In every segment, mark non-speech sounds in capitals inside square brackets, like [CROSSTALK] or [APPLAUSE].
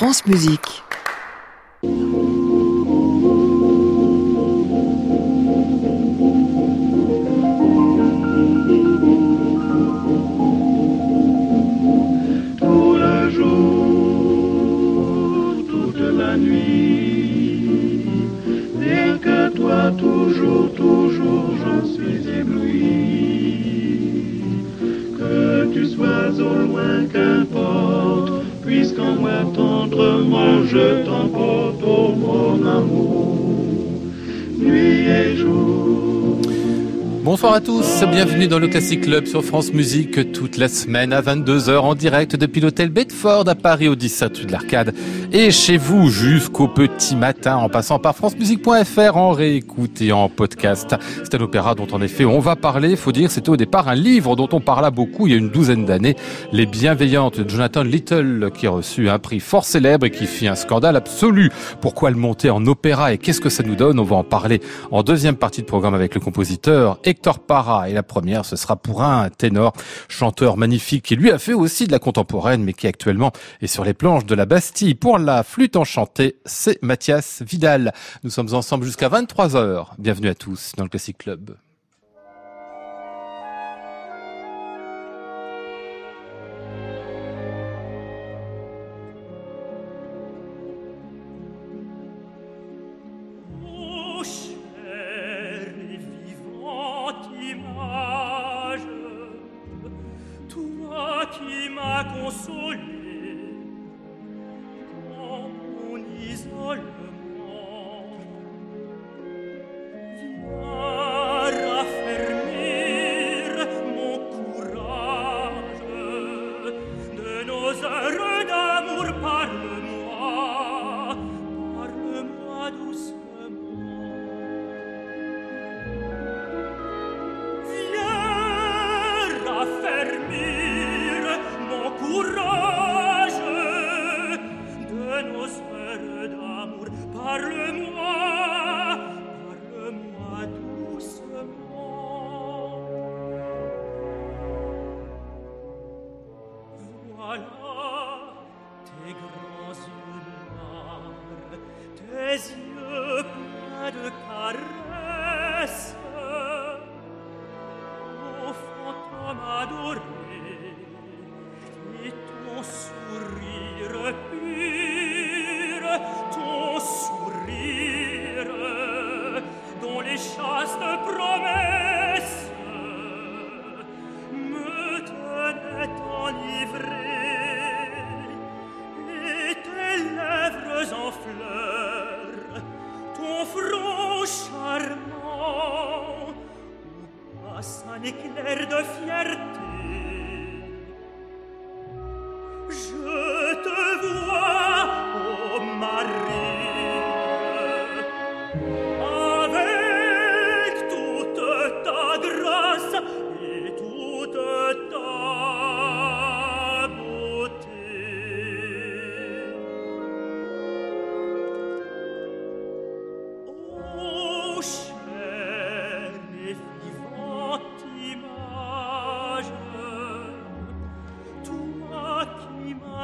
France Musique. Bonsoir à tous, bienvenue dans le Classic Club sur France Musique toute la semaine à 22h en direct depuis l'hôtel Bedford à Paris au 17 rue de l'Arcade et chez vous jusqu'au petit matin en passant par francemusique.fr en réécoute et en podcast. C'est un opéra dont en effet on va parler, faut dire c'était au départ un livre dont on parla beaucoup il y a une douzaine d'années, Les Bienveillantes de Jonathan Little qui a reçu un prix fort célèbre et qui fit un scandale absolu. Pourquoi le monter en opéra et qu'est-ce que ça nous donne? On va en parler en deuxième partie de programme avec le compositeur Hector Parra. Et la première, ce sera pour un ténor, chanteur magnifique, qui lui a fait aussi de la contemporaine, mais qui actuellement est sur les planches de la Bastille. Pour la flûte enchantée, c'est Mathias Vidal. Nous sommes ensemble jusqu'à 23 heures. Bienvenue à tous dans le Classic Club. Qui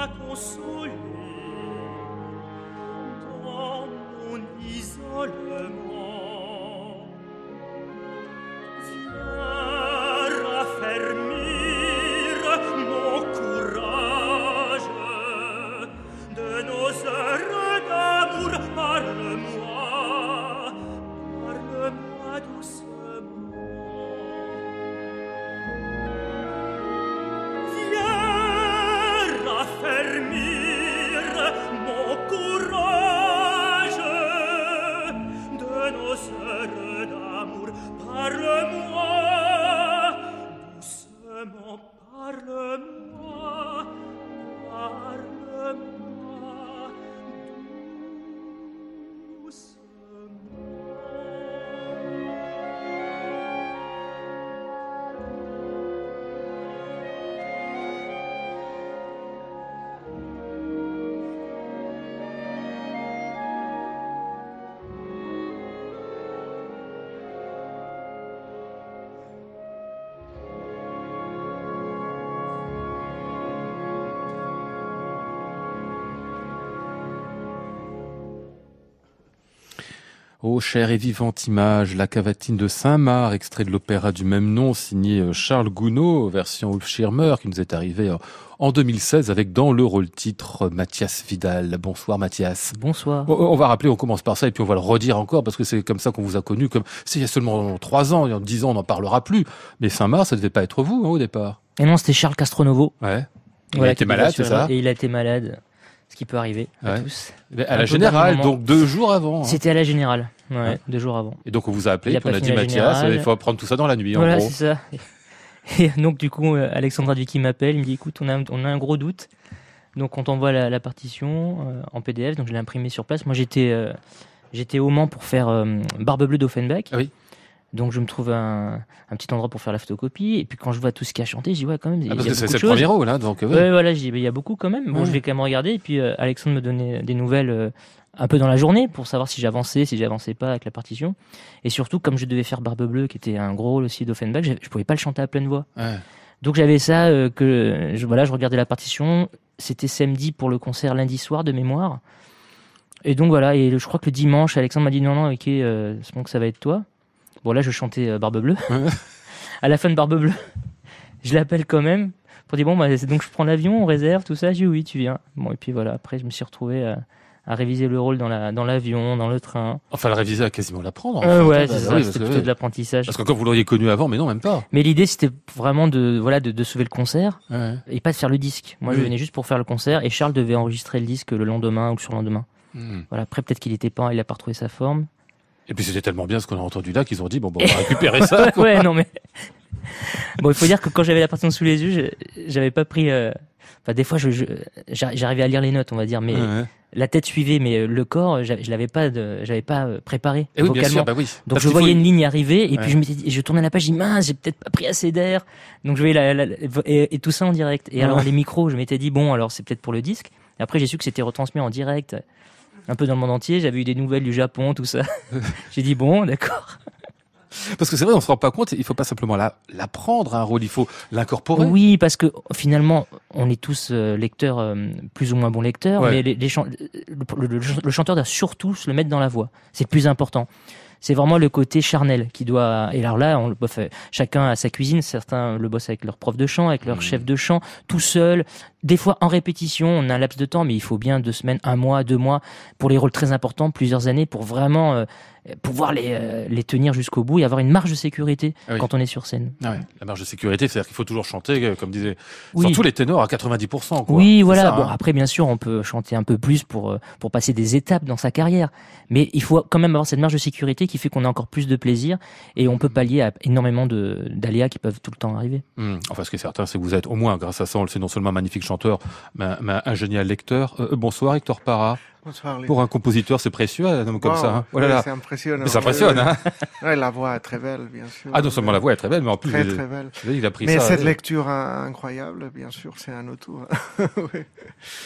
consumir. Ô chère et vivante image, la cavatine de Saint-Marc, extrait de l'opéra du même nom, signé euh, Charles Gounod, version Ulf Schirmer, qui nous est arrivé euh, en 2016 avec dans le rôle titre Mathias Vidal. Bonsoir Mathias. Bonsoir. On va rappeler, on commence par ça et puis on va le redire encore parce que c'est comme ça qu'on vous a connu. Comme c'est il y a seulement trois ans, il y a dix ans, on n'en parlera plus. Mais Saint-Marc, ça devait pas être vous hein, au départ. Et non, c'était Charles Castronovo. Ouais. Il Voilà, a été malade, c'est ça Et il a été malade. Ce qui peut arriver à tous. À la générale, donc deux jours avant. hein. C'était à la générale. Ouais, Ouais. deux jours avant. Et donc on vous a appelé, Il a puis on pas a dit Mathias, il faut apprendre tout ça dans la nuit voilà, c'est ça. Et donc, du coup, euh, Alexandra Vicky m'appelle. Il me dit écoute, on a, un- on a un gros doute. Donc, on t'envoie la, la partition euh, en PDF. Donc, je l'ai imprimée sur place. Moi, j'étais euh, j'étais au Mans pour faire euh, Barbe Bleue d'Offenbach. Ah oui. Donc, je me trouve un, un petit endroit pour faire la photocopie. Et puis, quand je vois tout ce qu'il a chanté, je dis ouais, quand même. y Ah, a parce que c'est le premier rôle, hein, donc euh, oui. Ouais, voilà, je dis, il y a beaucoup quand même. Bon, Ouais. je vais quand même regarder. Et puis, euh, Alexandre me donnait des nouvelles euh, un peu dans la journée pour savoir si j'avançais, si j'avançais pas avec la partition. Et surtout, comme je devais faire Barbe Bleue, qui était un gros rôle aussi d'Offenbach, je, je pouvais pas le chanter à pleine voix. Ouais. Donc, j'avais ça, euh, que je, voilà, je regardais la partition. C'était samedi pour le concert lundi soir de mémoire. Et donc, voilà. Et le- je crois que le dimanche, Alexandre m'a dit non, non, ok, c'est bon que ça va être toi. Bon, là, je chantais euh, Barbe Bleue. [LAUGHS] À la fin de Barbe Bleue, je l'appelle quand même pour dire bon bah donc je prends l'avion, on réserve tout ça. J'ai dit oui, tu viens. Bon et puis voilà. Après je me suis retrouvé à, à réviser le rôle dans la dans l'avion, dans le train. Enfin, le réviser à quasiment l'apprendre. en Euh, fait. ouais, Ah, c'est bah ça. oui, C'était plutôt de l'apprentissage. Parce que quand vous l'auriez connu avant, mais non, même pas. Mais l'idée c'était vraiment de voilà de, de sauver le concert Ouais. et pas de faire le disque. Moi je venais juste pour faire le concert et Charles devait enregistrer le disque le lendemain ou le surlendemain. Hmm. Voilà. Après peut-être qu'il était pas, il a pas retrouvé sa forme. Et puis c'était tellement bien ce qu'on a entendu là qu'ils ont dit bon, bon on va récupérer ça. [LAUGHS] quoi. ouais, non mais. [LAUGHS] bon, il faut dire que quand j'avais la partition sous les yeux, j'avais pas pris. euh, Enfin, des fois, je- je- j'a- j'arrivais à lire les notes, on va dire, mais Ouais. la tête suivait, mais euh, le corps, j'avais- je l'avais pas, de- j'avais pas euh, préparé Et oui, bien vocalement. sûr, bah oui. Donc Parce je faut- voyais une ligne arriver et Ouais. puis je je tournais la page, je dis mince, j'ai peut-être pas pris assez d'air. Donc je voyais la, la- la- et, et tout ça en direct. Et Ouais. alors les micros, je m'étais dit bon, alors c'est peut-être pour le disque. Et après j'ai su que c'était retransmis en direct, un peu dans le monde entier. J'avais eu des nouvelles du Japon, tout ça. [LAUGHS] j'ai dit bon, d'accord. Parce que c'est vrai, on se rend pas compte. Il faut pas simplement la- l'apprendre un rôle, il faut l'incorporer. Oui, parce que finalement, on est tous euh, lecteurs, euh, plus ou moins bons lecteurs, Ouais. mais les, les chan- le, le- le chanteur doit surtout se le mettre dans la voix. C'est le plus important. C'est vraiment le côté charnel qui doit. Et alors là, on le euh, chacun a sa cuisine. Certains le bossent avec leur prof de chant, avec leur Mhm. chef de chant, tout seul. Des fois en répétition, on a un laps de temps, mais il faut bien deux semaines, un mois, deux mois pour les rôles très importants, plusieurs années pour vraiment euh, pouvoir les, euh, les tenir jusqu'au bout et avoir une marge de sécurité Ah oui. quand on est sur scène. Ah. La marge de sécurité, c'est-à-dire qu'il faut toujours chanter, euh, comme disait, Oui. surtout les ténors à 90%. Quoi. Oui, voilà. ça, bon, hein. après, bien sûr, on peut chanter un peu plus pour pour passer des étapes dans sa carrière, mais il faut quand même avoir cette marge de sécurité qui fait qu'on a encore plus de plaisir et on peut pallier à énormément d'aléas qui peuvent tout le temps arriver. Hmm. Enfin, ce qui est certain, c'est que vous êtes, au moins, grâce à ça, on le sait, non seulement magnifique chanteur, un, mais un génial lecteur. Euh, euh, bonsoir, Hector Para. Bonsoir. Pour un compositeur, c'est précieux, un homme comme Wow, ça. Hein. Oh là oui, là. C'est impressionnant. Mais ça impressionne, Ouais, hein. ouais, la voix est très belle, bien sûr. Ah, non seulement la voix est très belle, mais en plus, Très, il, très belle. il a pris Mais ça. cette euh, lecture in- incroyable, bien sûr, c'est un autre tour. [LAUGHS] Oui.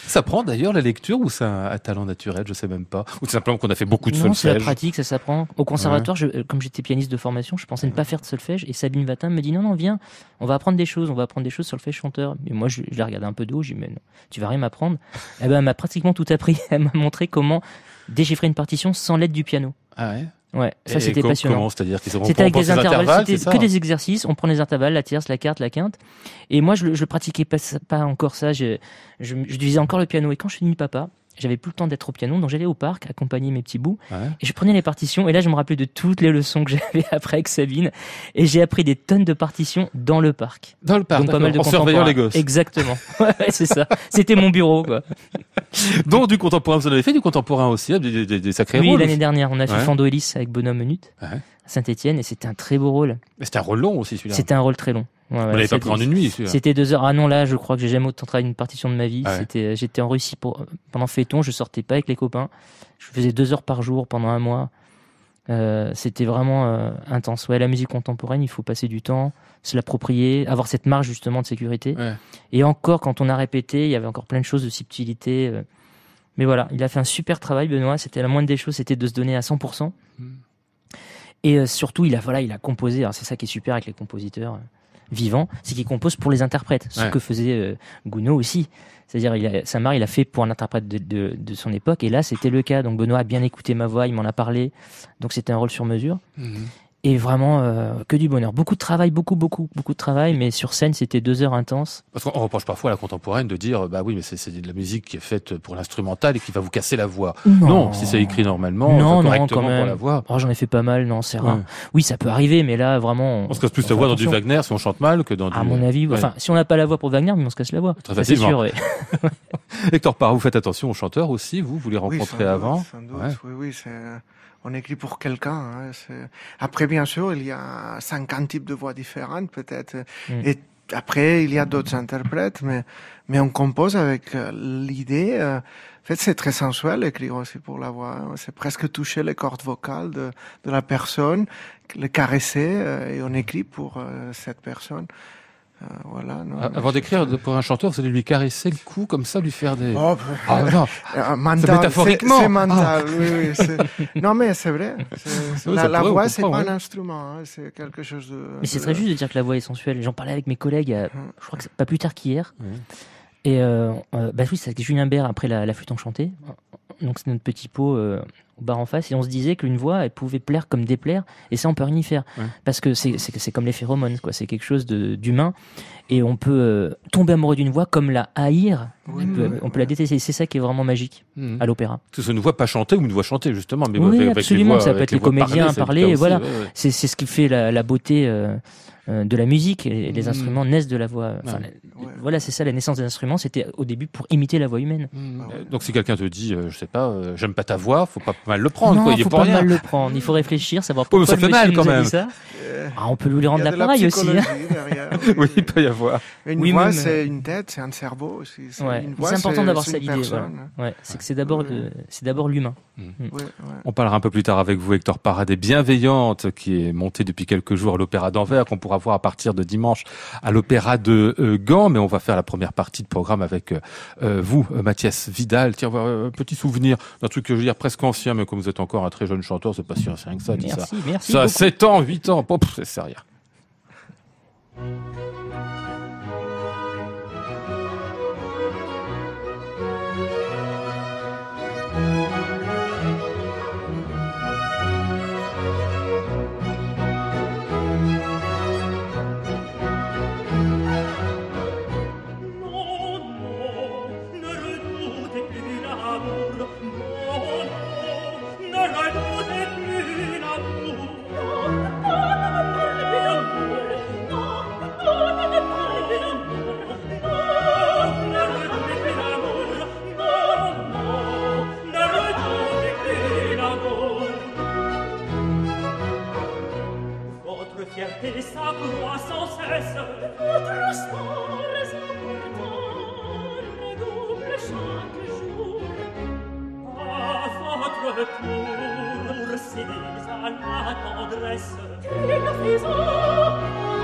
Ça prend d'ailleurs la lecture ou c'est un, un talent naturel, je sais même pas. Ou c'est simplement qu'on a fait beaucoup de non, c'est la solfège. pratique, ça s'apprend. Au conservatoire, je- comme j'étais pianiste de formation, je pensais ne pas faire de solfège et Sabine Vatin me dit non, non, viens, on va apprendre des choses, on va apprendre des choses sur le fait chanteur. Et moi, je, je la regardais un peu de haut, je dis mais non, tu vas rien m'apprendre. [LAUGHS] Eh ben, elle m'a pratiquement tout appris. [LAUGHS] Elle m'a comment déchiffrer une partition sans l'aide du piano. Ah ouais? Ouais, ça c'était passionnant. C'est-à-dire qu'ils C'était avec des intervalles, c'était que des exercices. On prend les intervalles, la tierce, la carte, la quinte. Et moi, je, pratiquais pas, pas encore ça. Je, je, je divisais encore le piano. Et quand je suis devenu papa, j'avais plus le temps d'être au piano, donc j'allais au parc accompagner mes petits bouts. Ouais. Et je prenais les partitions. Et là, je me rappelais de toutes les leçons que [LAUGHS] j'avais après avec Sabine. Et j'ai appris des tonnes de partitions dans le parc. Dans le parc, donc pas mal de en surveillant les gosses. Exactement. [LAUGHS] Ouais, c'est ça. C'était mon bureau, quoi. [LAUGHS] Donc du contemporain, vous en avez fait du contemporain aussi, hein, des, des- des sacrés Oui, rôles. l'année dernière, on a fait Ouais. Fando Ellis avec Bonhomme à Saint-Etienne. Et c'était un très beau rôle. C'était un rôle long aussi celui-là. C'était un rôle très long. Ouais, ouais, l'avez pas pris en une nuit. C'était deux heures. Ah non, là, je crois que j'ai jamais autant travaillé une partition de ma vie. Ouais. C'était, j'étais en Russie pour, pendant Féton, je sortais pas avec les copains. Je faisais deux heures par jour pendant un mois. Euh, c'était vraiment euh, intense. Ouais, la musique contemporaine, il faut passer du temps, se l'approprier, avoir cette marge justement de sécurité. Et encore, quand on a répété, il y avait encore plein de choses de subtilité. euh. Mais voilà, il a fait un super travail, Benoît. C'était la moindre des choses, c'était de se donner à 100%. Mm. Et euh, surtout, il a, voilà, il a composé. Alors, c'est ça qui est super avec les compositeurs. Vivant, c'est qu'il compose pour les interprètes, ce Ouais. que faisait euh, Gounod aussi. C'est-à-dire, il a- Samar, il a fait pour un interprète de, de- de son époque, et là, c'était le cas. Donc, Benoît a bien écouté ma voix, il m'en a parlé. Donc, c'était un rôle sur mesure. Mhm. Et vraiment, euh, que du bonheur. Beaucoup de travail, beaucoup, beaucoup, beaucoup de travail, mais sur scène, c'était deux heures intenses. Parce qu'on reproche parfois à la contemporaine de dire, bah oui, mais c'est de la musique qui est faite pour l'instrumental et qui va vous casser la voix. Non, si c'est écrit normalement, Non, enfin, non, correctement quand même. pour la voix. Oh, j'en ai fait pas mal, non, c'est rare. Ouais. Oui, ça peut arriver, mais là, vraiment. On se casse plus on la voix dans du attention. Wagner si on chante mal que dans du. À mon avis, Ouais. enfin, si on n'a pas la voix pour Wagner, mais on se casse la voix. Très Ça, facilement. sûr, ouais. [LAUGHS] Hector Parra, vous faites attention aux chanteurs aussi, vous, vous les Oui, rencontrez sans doute, avant. sans doute, Ouais. Oui, oui, c'est, on écrit pour quelqu'un. hein, après, bien sûr, il y a 50 types de voix différentes, peut-être. Mm. Et après, il y a d'autres interprètes, mais, mais on compose avec euh, l'idée. euh, en fait, c'est très sensuel écrire aussi pour la voix. hein. C'est presque toucher les cordes vocales de, de la personne, le caresser, euh, et on écrit pour euh, cette personne. Euh, voilà. non, Avant c'est- d'écrire de- pour un chanteur, vous allez lui caresser le cou comme ça, lui faire des. Oh, Ah non, Euh, mental, métaphoriquement. C'est c'est mental, oui, oui. c'est- Non, mais c'est vrai. c'est- c'est- Oui, la la voix, c'est pas ouais. un instrument, hein, c'est quelque chose de. Mais c'est de- très juste de dire que la voix est sensuelle. J'en parlais avec mes collègues, euh, Hum. je crois que c'est pas plus tard qu'hier. Et euh, euh, bah oui, c'est avec Julien Bert après la, la flûte enchantée. Donc c'est notre petit pot euh, au bar en face. Et on se disait qu'une voix, elle pouvait plaire comme déplaire. Et ça, on peut rien y faire. Ouais. Parce que c'est- c'est c'est comme les phéromones, quoi. C'est quelque chose de- d'humain. Et on peut euh, tomber amoureux d'une voix comme la haïr. Oui, On peut- on la détester. C'est ça qui est vraiment magique Mhm. à l'opéra. Que ce soit une voix pas chantée ou une voix chantée, justement. Mais Oui, avec- avec les absolument, voix- ça peut être les comédiens c'est le parler, aussi, voilà. ouais, ouais. C'est c'est ce qui fait la, la beauté euh, euh, de la musique. Et les Mhm. instruments naissent de la voix. Enfin, Ouais. la- Ouais. Voilà, c'est ça la naissance des instruments. C'était au début pour imiter la voix humaine. Mhm. Ah ouais. Donc si quelqu'un te dit, euh, je sais pas, euh, j'aime pas ta voix, faut pas mal le prendre, non, quoi. Il est faut pas mal le prendre. Il faut réfléchir, savoir Oh, pourquoi ça le fait mal, quand a même. ça. Euh, Ah, on peut lui rendre la l'appareil aussi. hein. [LAUGHS] Oui, il peut y avoir. Une Oui, voix, même, c'est une tête, c'est un cerveau aussi. C'est Ouais. important d'avoir hein. Ouais, c'est que c'est d'abord, c'est l'humain. Ouais. On parlera un peu plus tard avec vous, Hector Parade, Bienveillante, qui est montée depuis quelques jours à l'Opéra d'Anvers, qu'on pourra voir à partir de dimanche à l'Opéra de euh, Gand. Mais on va faire la première partie de programme avec euh, euh, vous, euh, Mathias Vidal. Tiens, un petit souvenir d'un truc que je veux dire presque ancien, mais comme vous êtes encore un très jeune chanteur, c'est pas si ancien que ça, dit ça. Merci, merci. Ça a beaucoup. 7 ans, 8 ans, Pop, c'est sérieux. et sa croix sans cesse Votre stars redouble chaque jour À votre tour, saisis à la tendresse Triomphons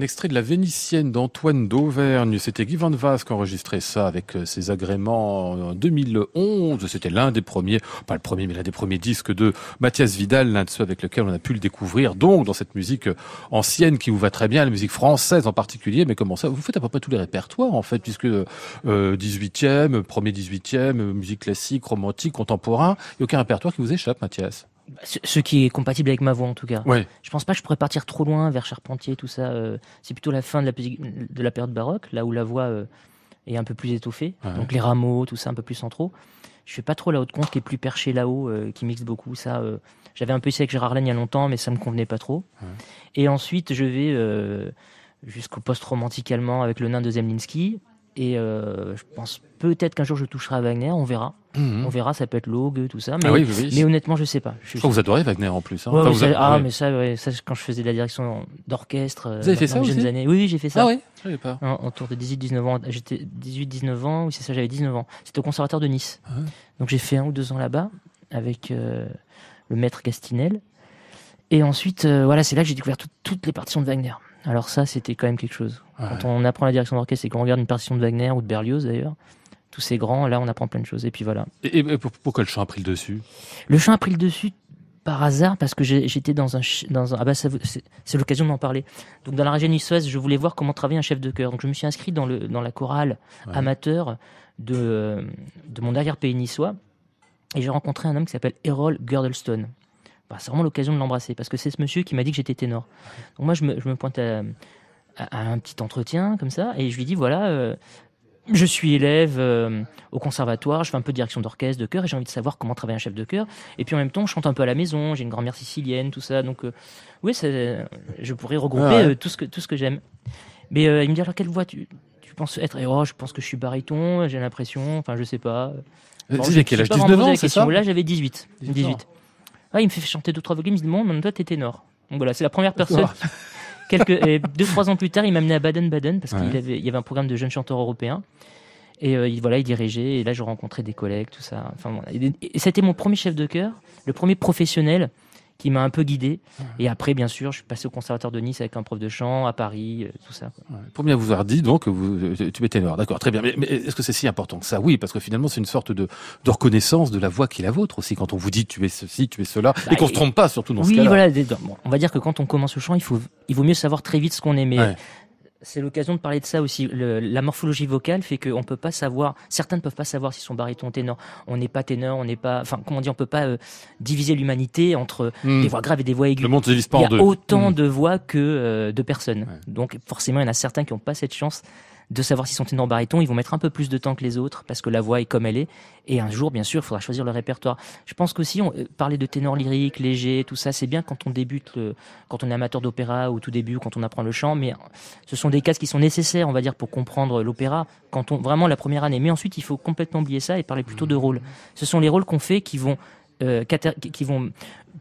Un extrait de la Vénitienne d'Antoine d'Auvergne. C'était Guy Van Vasse qui enregistrait ça avec euh, ses agréments en 2011. C'était l'un des premiers, pas le premier, mais l'un des premiers disques de Mathias Vidal, l'un de ceux avec lesquels on a pu le découvrir. Donc, dans cette musique euh, ancienne qui vous va très bien, la musique française en particulier. Mais comment ça? Vous faites à peu près tous les répertoires, en fait, puisque euh, 18e, premier 18e, musique classique, romantique, contemporain. Il n'y a aucun répertoire qui vous échappe, Mathias. Ce, qui est compatible avec ma voix en tout cas. Ouais. Je pense pas que je pourrais partir trop loin vers Charpentier, tout ça. euh, c'est plutôt la fin de la, musique- de la période baroque, là où la voix euh, est un peu plus étoffée. Ouais. Donc les rameaux, tout ça, un peu plus centraux. Je fais pas trop la haute compte qui est plus perché là-haut, euh, qui mixe beaucoup. Ça, j'avais un peu essayé avec Gérard Lane il y a longtemps, mais ça me convenait pas trop. Ouais. Et ensuite, je vais jusqu'au post-romantique allemand avec le nain de Zemlinsky. Et euh, je pense peut-être qu'un jour je toucherai à Wagner, on verra. Mhm. On verra, ça peut être Logue, tout ça. Mais, Ah oui, oui, oui. mais honnêtement, je sais pas. Je- Je crois que vous adorez Wagner en plus. Hein. Ouais, Enfin, vous ah, mais ça, ouais, ça, quand je faisais de la direction d'orchestre. euh, Vous avez fait ça aussi années. Oui, j'ai fait ça. Ah oui, je pas. En- autour de 18-19 ans. J'étais 18-19 ans, oui, c'est ça, j'avais 19 ans. C'était au conservatoire de Nice. Ah. Donc j'ai fait un ou deux ans là-bas avec euh, le maître Gastinel. Et ensuite, euh, voilà, c'est là que j'ai découvert tout- toutes les partitions de Wagner. Alors ça, c'était quand même quelque chose. Ouais. Quand on apprend la direction d'orchestre et qu'on regarde une partition de Wagner ou de Berlioz d'ailleurs, tous ces grands, là, on apprend plein de choses. Et puis voilà. Et, et pour- pourquoi le chant a pris le dessus? Le chant a pris le dessus par hasard parce que j'étais dans un ch- dans un ah bah c'est l'occasion d'en parler. Donc dans la région niçoise, je voulais voir comment travailler un chef de chœur. Donc je me suis inscrit dans le dans la chorale Ouais. amateur de de mon arrière-pays niçois et j'ai rencontré un homme qui s'appelle Errol Girdlestone. Bah, c'est vraiment l'occasion de l'embrasser parce que c'est ce monsieur qui m'a dit que j'étais ténor. Donc moi je me, je me pointe à, à- à un petit entretien comme ça et je lui dis voilà euh, je suis élève euh, au conservatoire, je fais un peu de direction d'orchestre, de chœur, et j'ai envie de savoir comment travailler un chef de chœur. Et puis en même temps, je chante un peu à la maison, j'ai une grand-mère sicilienne, tout ça. Donc euh, oui, je pourrais regrouper Ah ouais. tout ce que, tout ce que j'aime. Mais il me dit alors quelle voix tu, tu penses être? Et oh, je pense que je suis baryton, j'ai l'impression, enfin je sais pas. Bon, je- quel âge? pas 19 vraiment posé ans, c'est ça? Là j'avais 18. 18 18. Ah, il me fait chanter deux trois voix, il me dit bon, maintenant toi t'es ténor. Donc voilà, c'est la première personne. [LAUGHS] Quelques, et deux trois ans plus tard, il m'a amené à Baden-Baden parce Ouais. qu'il avait, il y avait un programme de jeunes chanteurs européens. Et euh, il, voilà, il dirigeait. Et là, je rencontrais des collègues, tout ça. Enfin, voilà. et, et c'était mon premier chef de chœur, le premier professionnel qui m'a un peu guidé. Et après, bien sûr, je suis passé au conservatoire de Nice avec un prof de chant à Paris, euh, tout ça. quoi. Ouais. Pour bien vous avoir dit donc que vous, euh, tu es ténor, d'accord, très bien. Mais, mais est-ce que c'est si important que ça? Oui, parce que finalement c'est une sorte de, de reconnaissance de la voix qui est la vôtre aussi quand on vous dit tu es ceci, tu es cela, Bah, et qu'on se et- trompe pas surtout dans ce oui, cas-là. voilà. des- bon, on va dire que quand on commence le chant, il faut, il vaut mieux savoir très vite ce qu'on. Mais Ouais. C'est l'occasion de parler de ça aussi. Le- la morphologie vocale fait qu'on peut pas savoir. Certains ne peuvent pas savoir s'ils sont baryton ou ténor. On n'est pas ténor, on n'est pas. Enfin, comment on dit On peut pas euh, diviser l'humanité entre Hmm. des voix graves et des voix aiguës. Le monde se divise pas Il y en a deux. autant Hmm. de voix que euh, de personnes. Ouais. Donc forcément, il y en a certains qui n'ont pas cette chance de savoir s'ils sont ténors baryton. Ils vont mettre un peu plus de temps que les autres parce que la voix est comme elle est. Et un jour, bien sûr, il faudra choisir le répertoire. Je pense qu'aussi, on, euh, parler de ténor lyrique, léger, tout ça, c'est bien quand on débute, quand on est amateur d'opéra au tout début, quand on apprend le chant. Mais ce sont des cases qui sont nécessaires, on va dire, pour comprendre l'opéra. Quand on vraiment la première année. Mais ensuite, il faut complètement oublier ça et parler plutôt de rôles. Ce sont les rôles qu'on fait qui vont euh, qui vont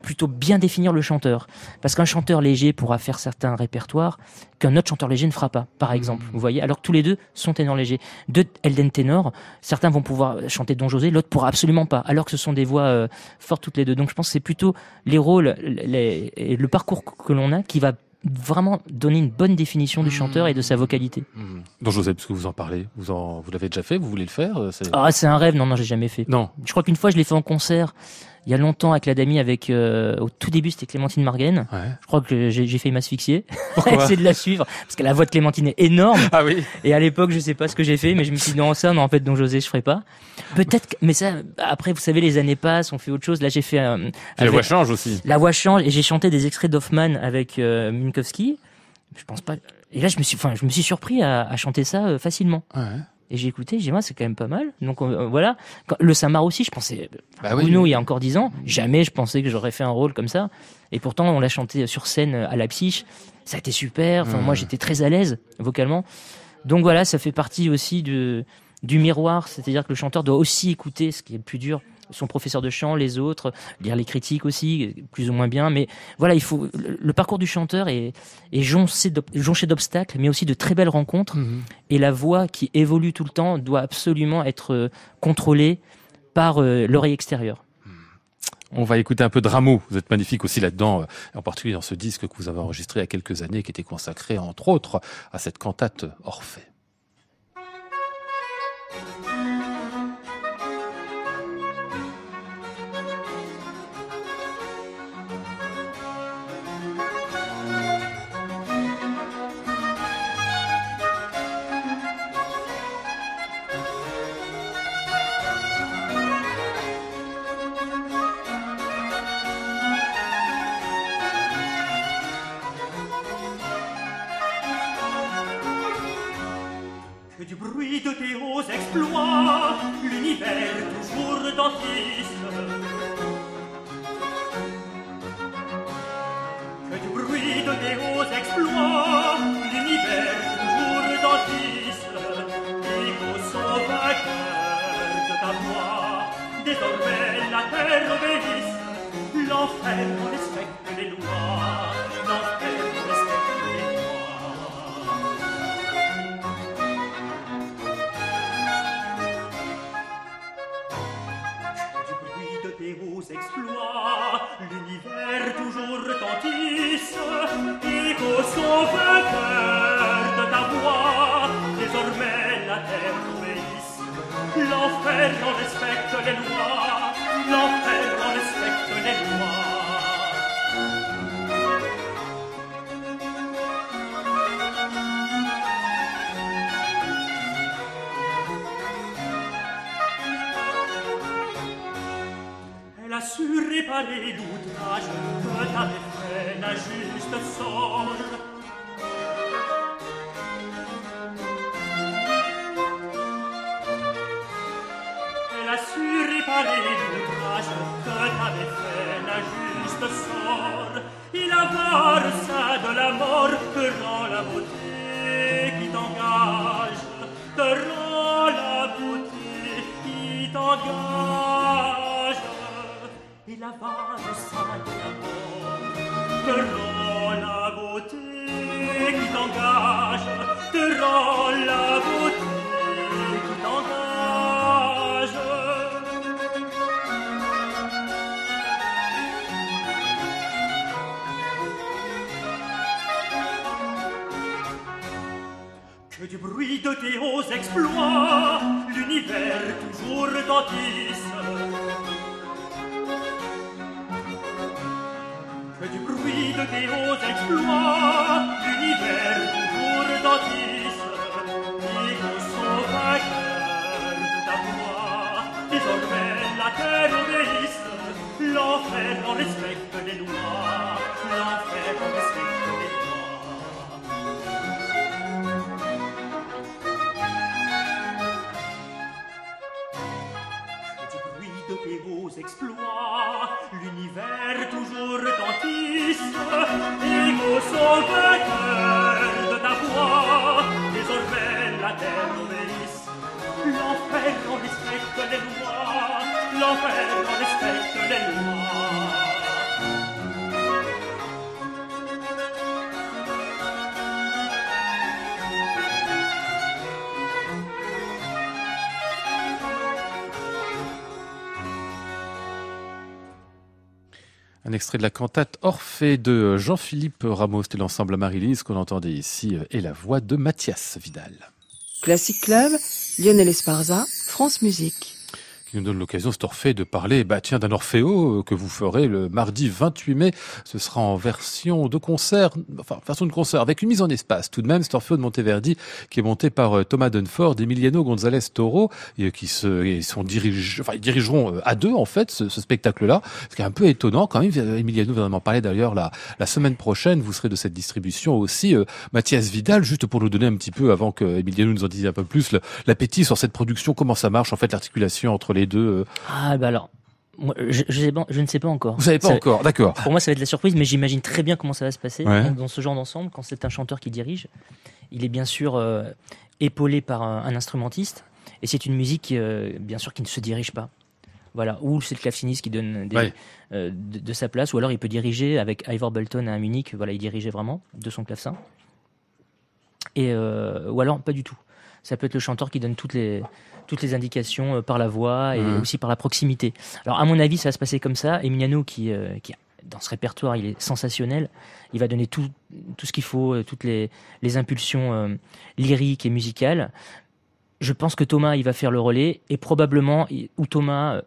plutôt bien définir le chanteur. Parce qu'un chanteur léger pourra faire certains répertoires qu'un autre chanteur léger ne fera pas, par exemple. Vous voyez Alors que tous les deux sont ténors légers. Deux Elden ténors, certains vont pouvoir chanter Don José, l'autre pourra absolument pas. Alors que ce sont des voix euh, fortes toutes les deux. Donc je pense que c'est plutôt les rôles, les, et le parcours que l'on a qui va vraiment donner une bonne définition du chanteur et de sa vocalité. Hmm. Donc Joseph, parce que vous en parlez, vous en, vous l'avez déjà fait, vous voulez le faire euh, Ah, c'est un rêve. Non, non, j'ai jamais fait. Non. Je crois qu'une fois, je l'ai fait en concert il y a longtemps avec la Dami, avec euh, au tout début, c'était Clémentine Margaine. Ouais. Je crois que j'ai failli m'asphyxier. [LAUGHS] Pourquoi Essayer de la suivre parce que la voix de Clémentine est énorme. Ah oui. Et à l'époque, je sais pas ce que j'ai fait, mais je me suis dit non ça, non en fait, Don José, je ferai pas. Peut-être, mais ça, après, vous savez, les années passent, on fait autre chose. Là, j'ai fait euh, La voix change aussi. la voix change et j'ai chanté des extraits d'Hoffman avec euh, Minkowski. Je pense pas. Et là, je me suis, enfin, je me suis surpris à, à chanter ça euh, facilement. Ouais. Et j'ai écouté, j'ai dit, moi, c'est quand même pas mal. Donc euh, voilà. Quand- le Samar aussi, je pensais, Bah oui. Bruno, il y a encore dix ans, jamais je pensais que j'aurais fait un rôle comme ça. Et pourtant, on l'a chanté sur scène à Leipzig. Ça a été super. Enfin, moi, j'étais très à l'aise vocalement. Donc voilà, ça fait partie aussi de, du miroir. C'est-à-dire que le chanteur doit aussi écouter ce qui est le plus dur. Son professeur de chant, les autres, lire les critiques aussi, plus ou moins bien. Mais voilà, il faut le, parcours du chanteur est, est jonché d'ob- jonché d'obstacles, mais aussi de très belles rencontres. Mhm. Et la voix qui évolue tout le temps doit absolument être euh, contrôlée par euh, l'oreille extérieure. On va écouter un peu de Rameau. Vous êtes magnifique aussi là-dedans, euh, en particulier dans ce disque que vous avez enregistré il y a quelques années, qui était consacré entre autres à cette cantate Orphée. Te extrait de la cantate Orphée de Jean-Philippe Ramos, c'était l'ensemble Marie-Lise qu'on entendait ici, euh, et la voix de Mathias Vidal. Classic Club, Lionel Esparza, France Musique. Qui nous donne l'occasion, cet Orphée, de parler, bah, tiens, d'un Orfeo euh, que vous ferez le mardi 28 mai. Ce sera en version de concert, enfin, version de concert, avec une mise en espace. Tout de même, cet Orfeo de Monteverdi, qui est monté par euh, Thomas Dunford, Emiliano González Toro, et, euh, qui se, et sont dirige, enfin, ils dirigeront à deux, en fait, ce, spectacle-là. Ce qui est un peu étonnant, quand même. Emiliano va vraiment parler d'ailleurs la, la semaine prochaine. Vous serez de cette distribution aussi. Mathias Vidal, juste pour nous donner un petit peu, avant que Emiliano nous en dise un peu plus, l'appétit sur cette production, comment ça marche, en fait, l'articulation entre les deux. euh. Ah bah alors, moi, je, je, sais pas- je ne sais pas encore. Vous savez pas Ça- encore, d'accord. Pour moi, ça va être la surprise, mais j'imagine très bien comment ça va se passer Ouais. dans, ce genre d'ensemble. Quand c'est un chanteur qui dirige, il est bien sûr euh, épaulé par un, un instrumentiste, et c'est une musique, euh, bien sûr, qui ne se dirige pas. Voilà, ou c'est le claveciniste qui donne des- Ouais. euh, de, de sa place, ou alors il peut diriger avec Ivor Belton à Munich. Voilà, il dirigeait vraiment de son clavecin. Et ou alors pas du tout. Ça peut être le chanteur qui donne toutes les toutes les indications euh, par la voix et Mhm. aussi par la proximité. Alors à mon avis, ça va se passer comme ça. Emiliano qui euh, qui dans ce répertoire, il est sensationnel. Il va donner tout tout ce qu'il faut, euh, toutes les les impulsions euh, lyriques et musicales. Je pense que Thomas, il va faire le relais et probablement ou Thomas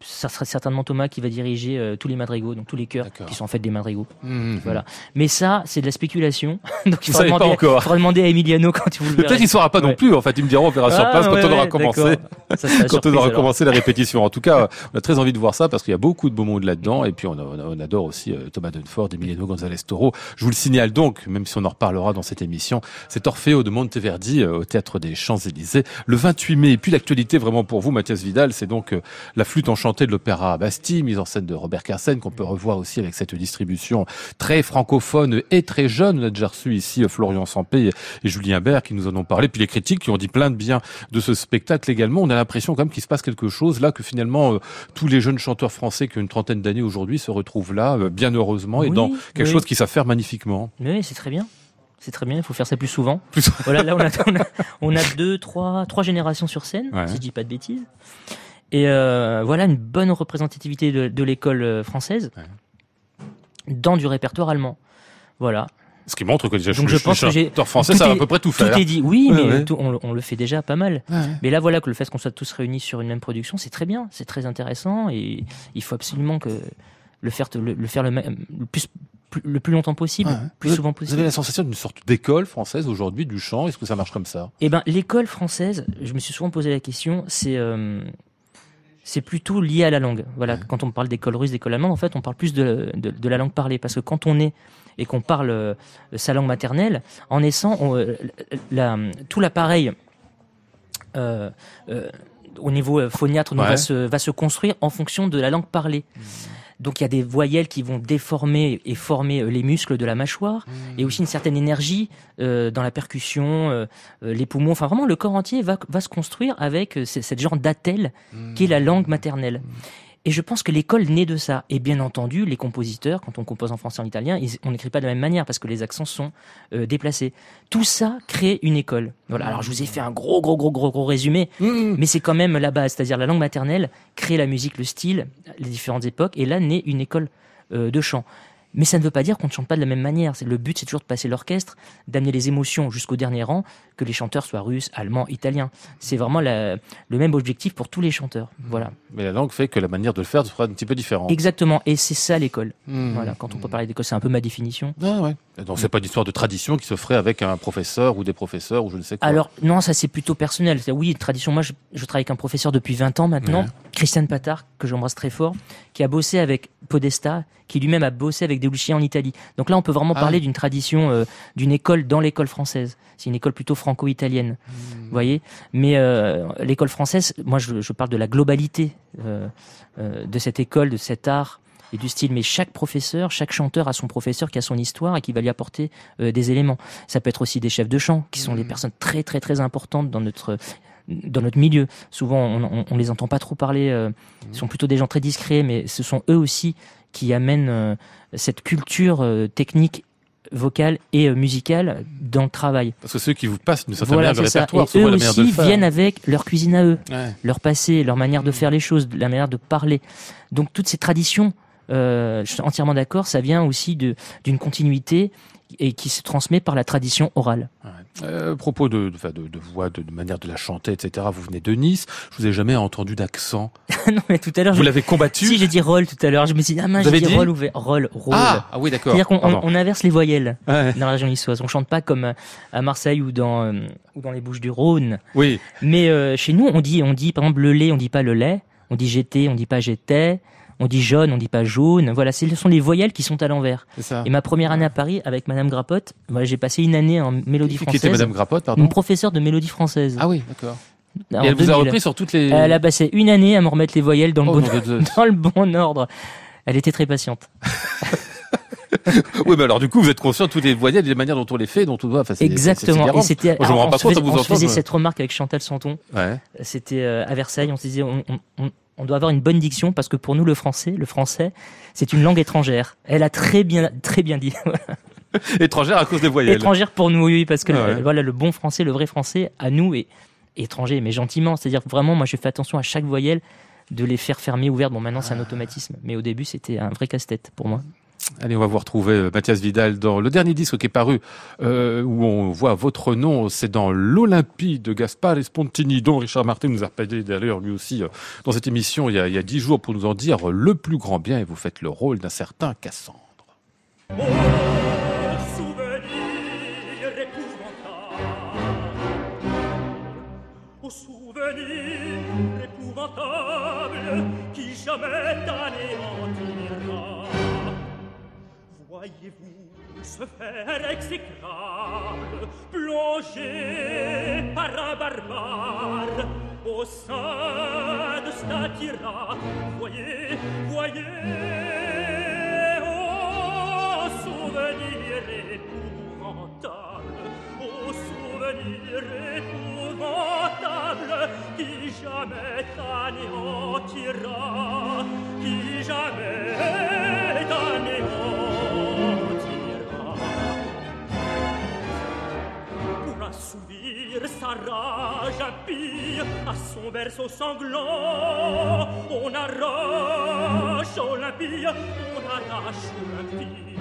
ça sera certainement Thomas qui va diriger euh, tous les madrigaux, donc tous les chœurs qui sont en fait des madrigaux. Mhm. Voilà. Mais ça, c'est de la spéculation. [LAUGHS] Donc il faudra savez pas demander, encore. faudra demander à Emiliano quand vous le Peut-être qu'il ne saura pas non plus. En fait, ils me diront, on verra sur Ah, place quand on aura commencé. Ça [LAUGHS] Quand on aura commencé la répétition. En tout cas, [LAUGHS] on a très envie de voir ça parce qu'il y a beaucoup de beaux mondes là-dedans. Et puis, on, a- adore aussi euh, Thomas Dunford, Emiliano González Toro. Je vous le signale donc, même si on en reparlera dans cette émission, c'est Orfeo de Monteverdi euh, au Théâtre des Champs-Élysées le 28 mai. Et puis, l'actualité vraiment pour vous, Mathias Vidal, c'est donc euh, la flûte enchantée de l'Opéra Bastille, mise en scène de Robert Carsen, qu'on peut revoir aussi avec cette distribution très francophone et très jeune. On a déjà reçu ici Florian Sampé et Julien Bert qui nous en ont parlé. Puis les critiques qui ont dit plein de bien de ce spectacle également. On a l'impression quand même qu'il se passe quelque chose là, que finalement euh, tous les jeunes chanteurs français qui ont une trentaine d'années aujourd'hui se retrouvent là, euh, bien heureusement, et Oui, dans quelque oui. chose qu'ils savent faire magnifiquement. Oui, c'est très bien. C'est très bien, il faut faire ça plus souvent. Plus- Voilà, là on a, on a, on a deux, trois, trois générations sur scène, Ouais. si je dis pas de bêtises. Et euh, voilà une bonne représentativité de, de l'école euh, française dans du répertoire allemand. Voilà. Ce qui montre que les Donc je pense que français tout à est- peu près tout Tout faire. est dit, oui, Ouais, mais ouais. tout- on, le- on le fait déjà pas mal. Ouais. Mais là, voilà que le fait qu'on soit tous réunis sur une même production, c'est très bien, c'est très intéressant et il faut absolument que le faire, le, le faire le, plus, le plus longtemps possible, Ouais. plus Vous- souvent Vous avez possible. la sensation d'une sorte d'école française aujourd'hui du chant. Est-ce que ça marche comme ça? Eh ben, l'école française, je me suis souvent posé la question, c'est euh, c'est plutôt lié à la langue. Voilà, Ouais. quand on parle d'école russe, d'école allemande, en fait, on parle plus de, de, de la langue parlée, parce que quand on est et qu'on parle euh, sa langue maternelle, en naissant, on, euh, la- tout l'appareil euh, euh, au niveau phoniatre Ouais. va, se, va se construire en fonction de la langue parlée. Donc il y a des voyelles qui vont déformer et former euh, les muscles de la mâchoire, et aussi une certaine énergie euh, dans la percussion, euh, les poumons. Enfin vraiment, le corps entier va, va se construire avec ce- cette genre d'attelle qui est la langue maternelle. Et je pense que l'école naît de ça. Et bien entendu, les compositeurs, quand on compose en français et en italien, on n'écrit pas de la même manière parce que les accents sont euh, déplacés. Tout ça crée une école. Voilà. Alors je vous ai fait un gros, gros, gros, gros, gros résumé, mais c'est quand même la base. C'est-à-dire la langue maternelle crée la musique, le style, les différentes époques. Et là naît une école euh, de chant. Mais ça ne veut pas dire qu'on ne chante pas de la même manière. Le but, c'est toujours de passer l'orchestre, d'amener les émotions jusqu'au dernier rang, que les chanteurs soient russes, allemands, italiens. C'est vraiment la- le même objectif pour tous les chanteurs. Voilà. Mais la langue fait que la manière de le faire sera un petit peu différente. Exactement. Et c'est ça l'école. Mmh. Voilà. Quand on peut parler d'école, c'est un peu ma définition. Ah ouais. Donc c'est pas d'histoire de tradition qui se ferait avec un professeur ou des professeurs ou je ne sais quoi. Alors, non, ça c'est plutôt personnel. Oui, tradition. Moi, je, je travaille avec un professeur depuis 20 ans maintenant, Ouais. Christian Patard, que j'embrasse très fort, qui a bossé avec Podesta, qui lui-même a bossé avec Debussy en Italie. Donc là, on peut vraiment Ah parler d'une tradition, euh, d'une école dans l'école française. C'est une école plutôt franco-italienne, vous voyez. Mais euh, l'école française, moi, je, je parle de la globalité euh, euh, de cette école, de cet art et du style. Mais chaque professeur, chaque chanteur a son professeur qui a son histoire et qui va lui apporter euh, des éléments. Ça peut être aussi des chefs de chant, qui sont des personnes très très très importantes dans notre dans notre milieu. Souvent, on, on, on les entend pas trop parler. euh, Ils sont plutôt des gens très discrets, mais ce sont eux aussi qui amènent euh, cette culture technique vocale et euh, musicale dans le travail. Parce que ceux qui vous passent d'une certaine Voilà, manière le répertoire, Et eux aussi viennent avec leur cuisine à eux, Ouais. leur passé, leur manière de faire les choses, la manière de parler. Donc toutes ces traditions, euh, je suis entièrement d'accord, ça vient aussi d'une continuité et qui se transmet par la tradition orale. Euh, à propos de, de, enfin, de, de voix, de, de manière de la chanter, etc. Vous venez de Nice. Je vous ai jamais entendu d'accent. [LAUGHS] non mais tout à l'heure, Vous l'avez combattu si j'ai dit roll tout à l'heure, je me suis dit ah mince, j'ai dit roll ou roll, roll. ah, ah oui, d'accord. C'est-à-dire qu'on on, on inverse les voyelles Ouais. dans la région niçoise. On chante pas comme euh, à Marseille ou dans euh, ou dans les Bouches du Rhône. Oui, Mais euh, chez nous, on dit on dit par exemple le lait, on dit pas le lait. On dit j'étais, on dit pas j'étais. On dit jaune, on dit pas jaune. Voilà, ce sont les voyelles qui sont à l'envers. ça. Et ma première année à Paris avec Madame Grappotte, voilà, j'ai passé une année en mélodie Qui française. était Madame Grappotte, pardon Une professeure de mélodie française. Ah oui, d'accord. Et elle vous a 2000. repris sur toutes les. Elle a passé une année à me remettre les voyelles dans le, Oh, bon, de [LAUGHS] dans le bon ordre. Elle était très patiente. [LAUGHS] oui, mais alors du coup, vous êtes conscient de toutes les voyelles, des manières dont on les fait, dont on doit. Enfin, Exactement. Et c'était. Je me rends pas compte vous On se faisait cette remarque avec Chantal Santon. Ouais. C'était euh, à Versailles. On se disait, on, on- on- doit avoir une bonne diction parce que pour nous, le français, le français, c'est une langue étrangère. Elle a très bien, très bien dit. [LAUGHS] Étrangère à cause des voyelles. Étrangère pour nous, oui, parce que Ah ouais. le- voilà, le bon français, le vrai français, à nous, est étranger, mais gentiment. C'est-à-dire vraiment, moi, je fais attention à chaque voyelle de les faire fermer, ouvertes. Bon, maintenant, c'est Ah. un automatisme. Mais au début, c'était un vrai casse-tête pour moi. Allez, on va vous retrouver euh, Mathias Vidal dans le dernier disque qui est paru, euh, où on voit votre nom, c'est dans l'Olympie de Gaspard Spontini, dont Richard Martin nous a parlé d'ailleurs lui aussi euh, dans cette émission il y, a, il y a dix jours pour nous en dire le plus grand bien et vous faites le rôle d'un certain Cassandre. Souvenir. voyez-vous se faire exécrable, plongé par un barbare au sein de Statira. Voyez, voyez, oh, souvenir épouvantable, oh, souvenir épouvantable qui jamais t'anéantira, qui jamais sa rage impie à son berceau sanglant. On arrache Olympie, on arrache Olympie.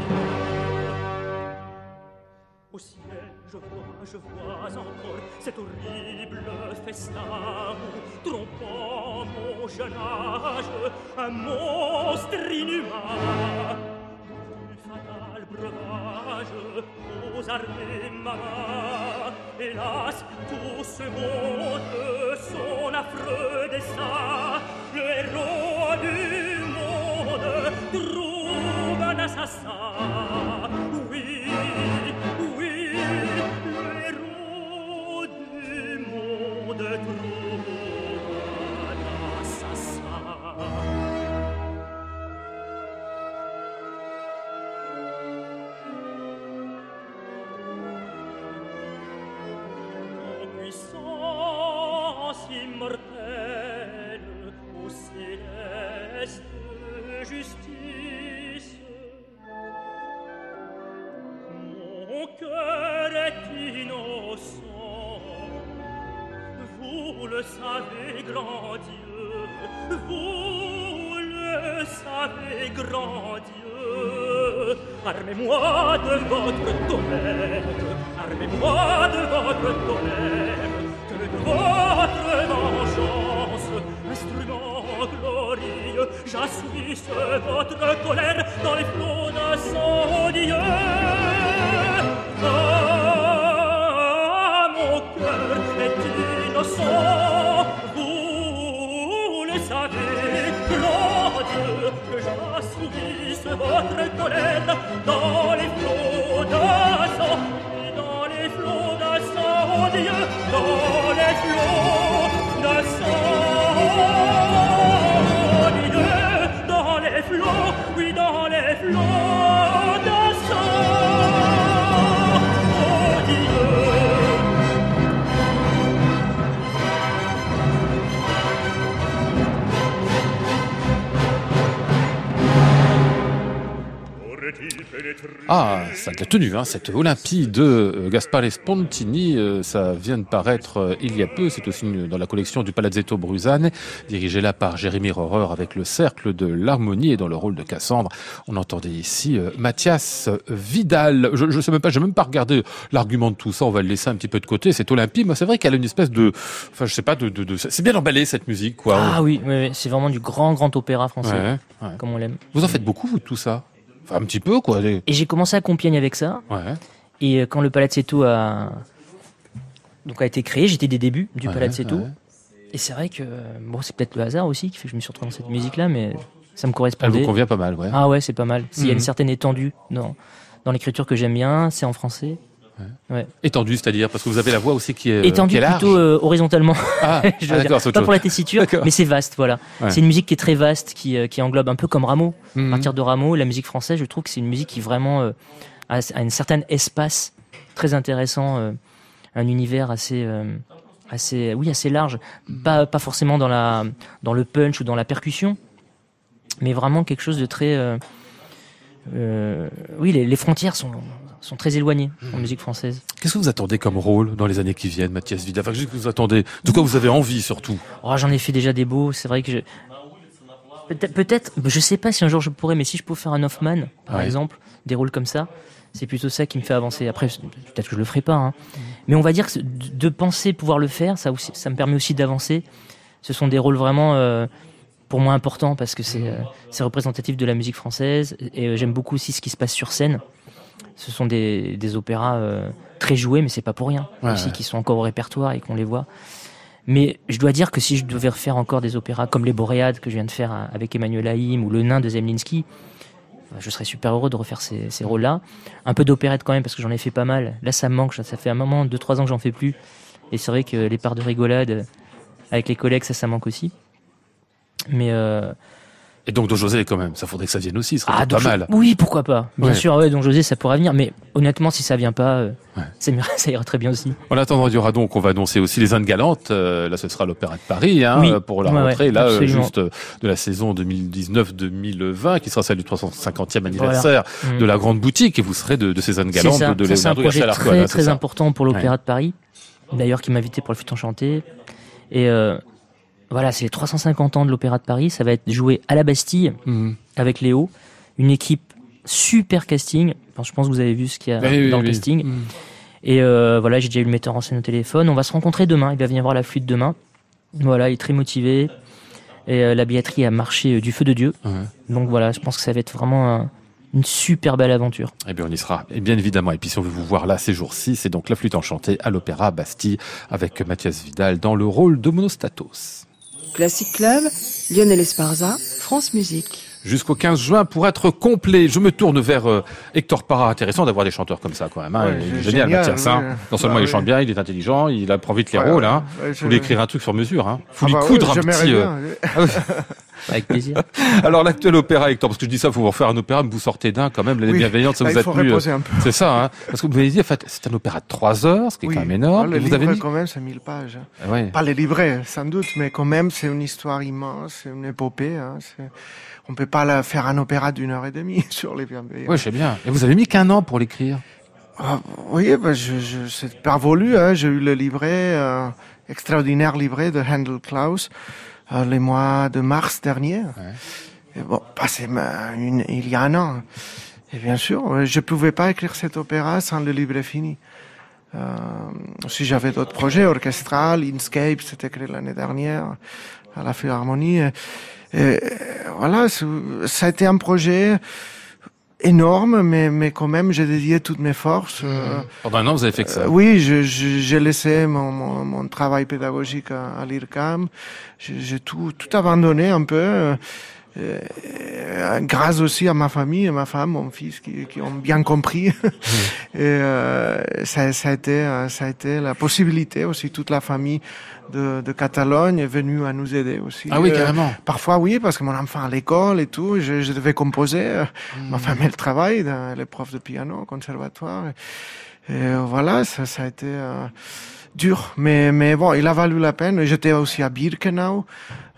Au ciel, je vois, je vois encore cet horrible festin trompant mon jeune âge, un monstre inhumain du fatal breuvage aux armées ma main. Hélas, tout ce monde, son affreux dessein, le héros du monde trouve un assassin. Oui, Ah, ça a de la tenue, hein, cette Olympie de euh, Gaspare Spontini, euh, ça vient de paraître euh, il y a peu, c'est aussi une- dans la collection du Palazzetto Bruzane, dirigé là par Jérémy Rohrer avec le Cercle de l'Harmonie et dans le rôle de Cassandre, on entendait ici euh, Mathias Vidal. Je, je sais même pas, j'ai même pas regardé l'argument de tout ça, on va le laisser un petit peu de côté, cette Olympie, moi c'est vrai qu'elle a une espèce de, enfin je sais pas, de, de, de- c'est bien emballé cette musique, quoi. Ah oui, oui, oui, c'est vraiment du grand, grand opéra français, Ouais, ouais. comme on l'aime. Vous en faites beaucoup, vous, de tout ça? Enfin, un petit peu, quoi. Et j'ai commencé à Compiègne avec ça. Ouais. Et euh, quand le Palazzetto a, donc a été créé, j'étais des débuts du Ouais, Palazzetto. ouais. Et c'est vrai que, bon, c'est peut-être le hasard aussi qui fait que je me suis retrouvé dans cette musique-là, mais ça me Elle correspondait. vous convient pas mal, ouais. Ah ouais, c'est pas mal. S'il y a Mhm. une certaine étendue dans, dans l'écriture que j'aime bien, c'est en français. Étendu, c'est-à-dire parce que vous avez la voix aussi qui est, Étendue qui est plutôt euh, horizontalement. Ah, [LAUGHS] je ah, d'accord, Pas chose. pour la tessiture, mais c'est vaste, voilà. Ouais. C'est une musique qui est très vaste, qui, euh, qui englobe un peu comme Rameau. Mhm. À partir de Rameau, la musique française, je trouve que c'est une musique qui vraiment euh, a, a une certaine espace très intéressant, euh, un univers assez, euh, assez, oui, assez large. Pas, pas forcément dans la, dans le punch ou dans la percussion, mais vraiment quelque chose de très, euh, euh, oui, les, les frontières sont, sont très éloignées en musique française. Qu'est-ce que vous attendez comme rôle dans les années qui viennent, Mathias Vidal? Enfin, qu'est-ce que vous attendez? De quoi vous avez envie surtout? Oh, J'en ai fait déjà des beaux. C'est vrai que je... peut-être, peut-être, je sais pas si un jour je pourrais, mais si je pouvais faire un Hoffman, par Ouais. exemple, des rôles comme ça, c'est plutôt ça qui me fait avancer. Après, peut-être que je le ferai pas, hein. mais on va dire que de penser pouvoir le faire, ça, aussi, ça me permet aussi d'avancer. Ce sont des rôles vraiment, euh, pour moi, importants parce que c'est, euh, c'est représentatif de la musique française et euh, j'aime beaucoup aussi ce qui se passe sur scène. Ce sont des, des opéras euh, très joués, mais c'est pas pour rien Ouais, aussi ouais. qui sont encore au répertoire et qu'on les voit. Mais je dois dire que si je devais refaire encore des opéras comme les Boréades que je viens de faire à- avec Emmanuel Haïm ou Le Nain de Zemlinsky, euh, je serais super heureux de refaire ces, ces rôles-là. Un peu d'opérette quand même parce que j'en ai fait pas mal. Là, ça me manque. Ça fait un moment, deux trois ans que j'en fais plus. Et c'est vrai que les parts de rigolade euh, avec les collègues, ça, ça manque aussi. Mais euh, Et donc, Don José, quand même, ça faudrait que ça vienne aussi, ce serait ah, pas mal. Oui, pourquoi pas. Bien Ouais. sûr, ouais, donc José, ça pourrait venir. Mais honnêtement, si ça vient pas, euh, Ouais. ça, ira, [LAUGHS] ça ira très bien aussi. En attendant, il y aura donc, on va annoncer aussi les Indes galantes. Euh, là, ce sera l'Opéra de Paris, hein, Oui. euh, pour la rentrée, là, euh, juste euh, de la saison 2019-2020, qui sera celle du 350e anniversaire Mm. de la grande boutique, et vous serez de, de ces Indes galantes ça, de ça, c'est un projet très hein, c'est très ça important pour l'Opéra de Paris. D'ailleurs, qui m'a invité pour le fut enchanté. Et euh, voilà, c'est les 350 ans de l'Opéra de Paris. Ça va être joué à la Bastille Mhm. avec Léo, une équipe super casting. Enfin, je pense que vous avez vu ce qu'il y a Oui, dans oui. le casting. Mhm. Et euh, voilà, j'ai déjà eu le metteur en scène au téléphone. On va se rencontrer demain. Il va venir voir la flûte demain. Voilà, il est très motivé. Et euh, la billetterie a marché euh, du feu de Dieu. Ouais. Donc voilà, je pense que ça va être vraiment un- une super belle aventure. Eh bien, on y sera, et bien évidemment. Et puis, si on veut vous voir là ces jours-ci, c'est donc La Flûte Enchantée à l'Opéra Bastille avec Mathias Vidal dans le rôle de Monostatos. Classic Club, Lionel Esparza, France Musique. Jusqu'au 15 juin pour être complet. Je me tourne vers euh, Hector Parra. Intéressant d'avoir des chanteurs comme ça, quand même. hein. Ouais, il est génial, génial, Mathias. hein. ouais. Non seulement Bah, il chante bien, il est intelligent, il apprend vite les Ouais, rôles. Hein. ouais, Faut lui écrire un truc sur mesure. Hein. Faut Ah lui bah coudre un petit. euh. [LAUGHS] Avec plaisir. [LAUGHS] Alors l'actuel opéra Hector, parce que je dis ça, faut vous refaire un opéra, mais vous sortez d'un quand même, les Oui, bienveillantes, ça Là, vous a plu. euh, reposer un peu. C'est ça, hein. Parce que vous m'avez dit, en fait, c'est un opéra de 3 heures, ce qui est Oui. quand même énorme. Ah, le vous avez livre, quand même, c'est 1000 pages. hein. Ah ouais. Pas les livrets, sans doute, mais quand même, c'est une histoire immense, c'est une épopée. Hein, c'est- on peut pas la faire un opéra d'une heure et demie [LAUGHS] sur les bienveillants. Ouais, je sais bien. Et vous avez mis qu'un an pour l'écrire? Ah, oui, je, je, c'est pas voulu. Hein, j'ai eu le livret, euh, extraordinaire livret de Handel Klaus, euh, les mois de mars dernier. Et bon, bah, c'est ma- une, il y a un an. Et bien sûr, euh, je pouvais pas écrire cet opéra sans le livret fini. Euh, si j'avais d'autres projets, orchestral, Inscape, c'était écrit l'année dernière à la Philharmonie. Et, et, voilà, ça a été un projet énorme, mais, mais quand même, j'ai dédié toutes mes forces. euh, Pendant un an, vous avez fait que ça. euh, oui, je- je- j'ai laissé mon, mon, mon travail pédagogique à, à l'IRCAM. J'ai j'ai tout, tout abandonné un peu. Euh, euh, grâce aussi à ma famille, à ma femme, mon fils, qui, qui ont bien compris. [LAUGHS] Et euh, ça, ça, a été, euh, ça a été la possibilité aussi, toute la famille de, de Catalogne est venue à nous aider aussi. Ah oui, carrément. Parfois, oui, parce que mon enfant à l'école et tout, je, je devais composer. euh, Ma femme, elle travaille, elle est prof de piano conservatoire. Et, et, voilà, ça, ça a été euh, dur. Mais, mais bon, il a valu la peine. J'étais aussi à Birkenau.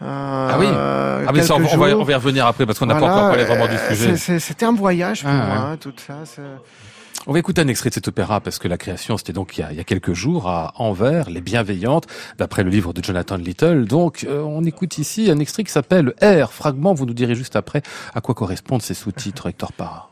Euh, Ah oui. Ah mais ça, on, va, jours. on va y revenir après parce qu'on n'a pas encore parlé vraiment du euh, sujet. C'était un voyage pour Ah, moi, ouais. tout ça. On va écouter un extrait de cet opéra parce que la création, c'était donc il y, a, il y a quelques jours à Anvers, Les Bienveillantes, d'après le livre de Jonathan Little. Donc, euh, on écoute ici un extrait qui s'appelle R, fragment. Vous nous direz juste après à quoi correspondent ces sous-titres, Hector Parra.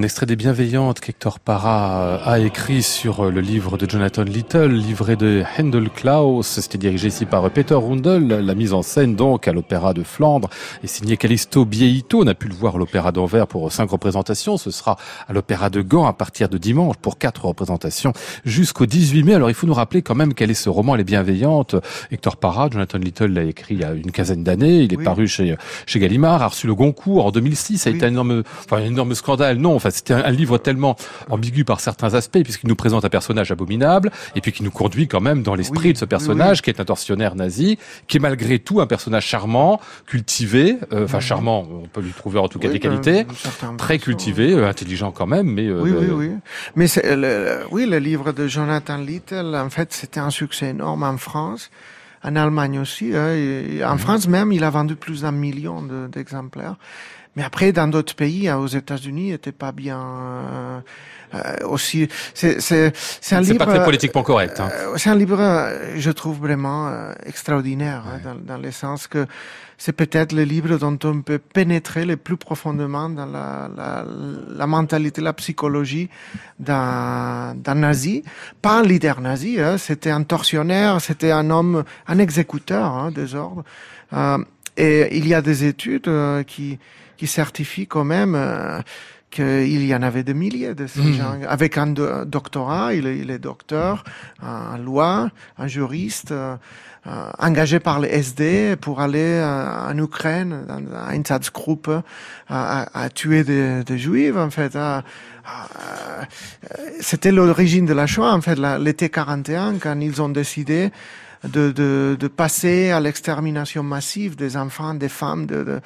Un extrait des Bienveillantes qu'Hector Parra euh, a écrit sur euh, le livre de Jonathan Little, livré de Handel Klaus. C'était dirigé ici par Peter Rundel. La mise en scène donc à l'Opéra de Flandre est signée Callisto Bieito. On a pu le voir à l'Opéra d'Anvers pour cinq représentations. Ce sera à l'Opéra de Gand à partir de dimanche pour quatre représentations jusqu'au 18 mai. Alors il faut nous rappeler quand même quel est ce roman Les Bienveillantes. Hector Parra, Jonathan Little l'a écrit il y a une quinzaine d'années. Il est Oui. paru chez, chez Gallimard, a reçu le Goncourt en 2006. Ça a Oui. été un énorme, enfin, un énorme scandale. Non, enfin, c'était un, un livre tellement ambigu par certains aspects, puisqu'il nous présente un personnage abominable, et puis qui nous conduit quand même dans l'esprit Oui, de ce oui, personnage, qui est un tortionnaire nazi, qui est malgré tout un personnage charmant, cultivé, euh, enfin Mhm. charmant, on peut lui trouver en tout cas des ben, qualités, très cultivé, euh, intelligent quand même, mais euh, Oui, oui, oui. Mais c'est, le, oui, le livre de Jonathan Little, en fait, c'était un succès énorme en France, en Allemagne aussi. hein, et en France même, il a vendu plus d'un million de- d'exemplaires. Mais après, dans d'autres pays, hein, aux États-Unis, il n'était pas bien euh, euh, aussi. C'est, c'est, c'est un c'est livre. pas très politiquement correct. Hein. Euh, c'est un livre, euh, je trouve vraiment extraordinaire, hein, dans, dans le sens que c'est peut-être le livre dont on peut pénétrer le plus profondément dans la, la, la mentalité, la psychologie d'un, d'un nazi. Pas un leader nazi, hein, c'était un tortionnaire, c'était un homme, un exécuteur hein, des ordres. Euh, et il y a des études euh, qui, qui certifient quand même euh, qu'il y en avait des milliers de ces Mhm. gens. Avec un do- doctorat, il est, il est docteur en loi, un juriste, euh, engagé par les SD pour aller euh, en Ukraine, dans un Einsatzgruppe, euh, à, à tuer des, des juifs, en fait. à- à- C'était l'origine de la Shoah, en fait, l'été 41, quand ils ont décidé de, de, de passer à l'extermination massive des enfants, des femmes, de, de-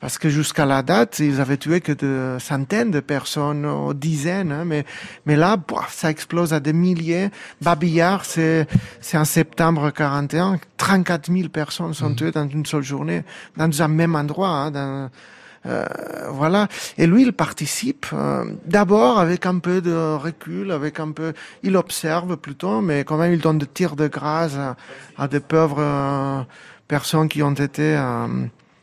parce que jusqu'à la date, ils avaient tué que de centaines de personnes, aux dizaines, hein, mais, mais là, boah, ça explose à des milliers. Babillard, c'est, c'est en septembre 41, 34 000 personnes sont tuées dans une seule journée, dans un même endroit, hein, dans, Euh, voilà. Et lui, il participe euh, d'abord avec un peu de recul, avec un peu, il observe plutôt, mais quand même il donne des tirs de grâce à, à des pauvres euh, personnes qui ont été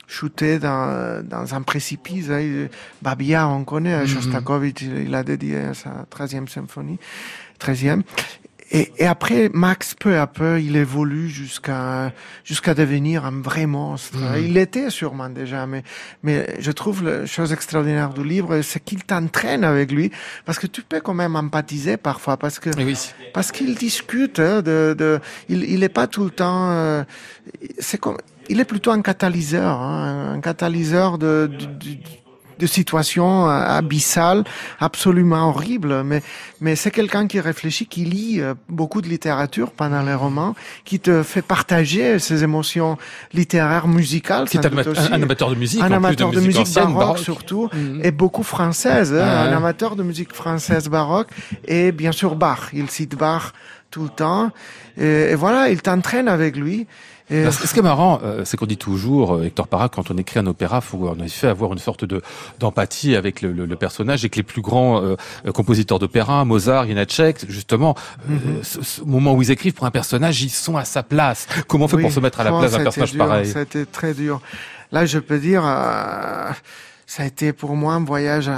shootées dans, dans un précipice. hein. Babia, on connaît, Mhm. Shostakovich, il, a dédié sa 13e symphonie, 13e. Et, et après, Max, peu à peu, il évolue jusqu'à jusqu'à devenir un vrai monstre. Mhm. Il l'était sûrement déjà, mais mais je trouve la chose extraordinaire du livre, c'est qu'il t'entraîne avec lui, parce que tu peux quand même empathiser parfois, parce que oui. parce qu'il discute hein, de, de il il est pas tout le temps euh, c'est comme il est plutôt un catalyseur hein, un catalyseur de, de, de- de situations euh, abyssales absolument horribles mais mais c'est quelqu'un qui réfléchit qui lit euh, beaucoup de littérature pendant les romans qui te fait partager ses émotions littéraires musicales Qui est sans un, un amateur de musique, un en plus amateur de musique, baroque, baroque. surtout Mhm. et beaucoup française, hein, un amateur de musique française baroque et bien sûr Bach. Il cite Bach tout le temps et, et voilà, il t'entraîne avec lui. Et, Ce qui est marrant, euh, c'est qu'on dit toujours, euh, Hector Parra, quand on écrit un opéra, faut en effet avoir une sorte de d'empathie avec le, le- le personnage et que les plus grands euh, compositeurs d'opéra, Mozart, Janacek, justement, euh, Mhm. ce, ce moment où ils écrivent pour un personnage, ils sont à sa place. Comment on fait oui, pour se mettre à la place d'un personnage dur, pareil Ça a été très dur. Là, je peux dire, euh, ça a été pour moi un voyage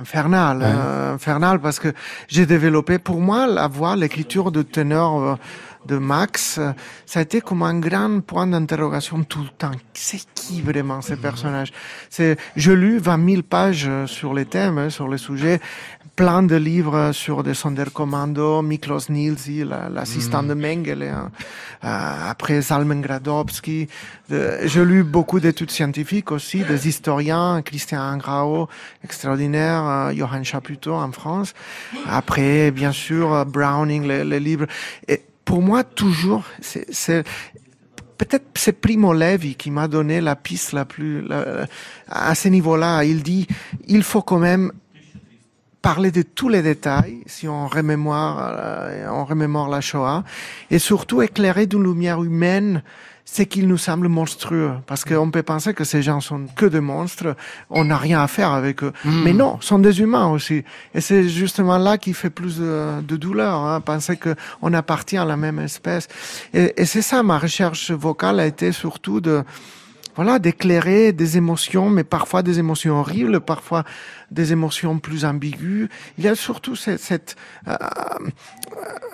infernal, Ouais. euh, infernal parce que j'ai développé pour moi la voix, l'écriture de ténor euh, de Max, euh, ça a été comme un grand point d'interrogation tout le temps. C'est qui vraiment ces personnages? C'est, je lu 20 000 pages euh, sur les thèmes, hein, sur les sujets, plein de livres sur des Sonderkommando, Miklos Nielsi, la- l'assistant de Mengele, hein, euh, après Salmen Gradowski. De- J'ai lu beaucoup d'études scientifiques aussi, des historiens, Christian Angrao, extraordinaire, euh, Johann Chaputto en France. Après, bien sûr, euh, Browning, les, les livres. Et pour moi, toujours, c'est, peut-être c'est Primo Levi qui m'a donné la piste la plus à ce niveau-là. Il dit il faut quand même parler de tous les détails si on remémore euh, on remémore la Shoah et surtout éclairer d'une lumière humaine ce qu'il nous semble monstrueux. Parce qu'on peut penser que ces gens sont que des monstres. On n'a rien à faire avec eux. Mais non sont des humains aussi. Et c'est justement là qui fait plus de, de douleur hein, penser que on appartient à la même espèce. Et, et c'est ça ma recherche vocale a été surtout de voilà, d'éclairer des émotions, mais parfois des émotions horribles, parfois des émotions plus ambiguës. Il y a surtout cette, cette euh,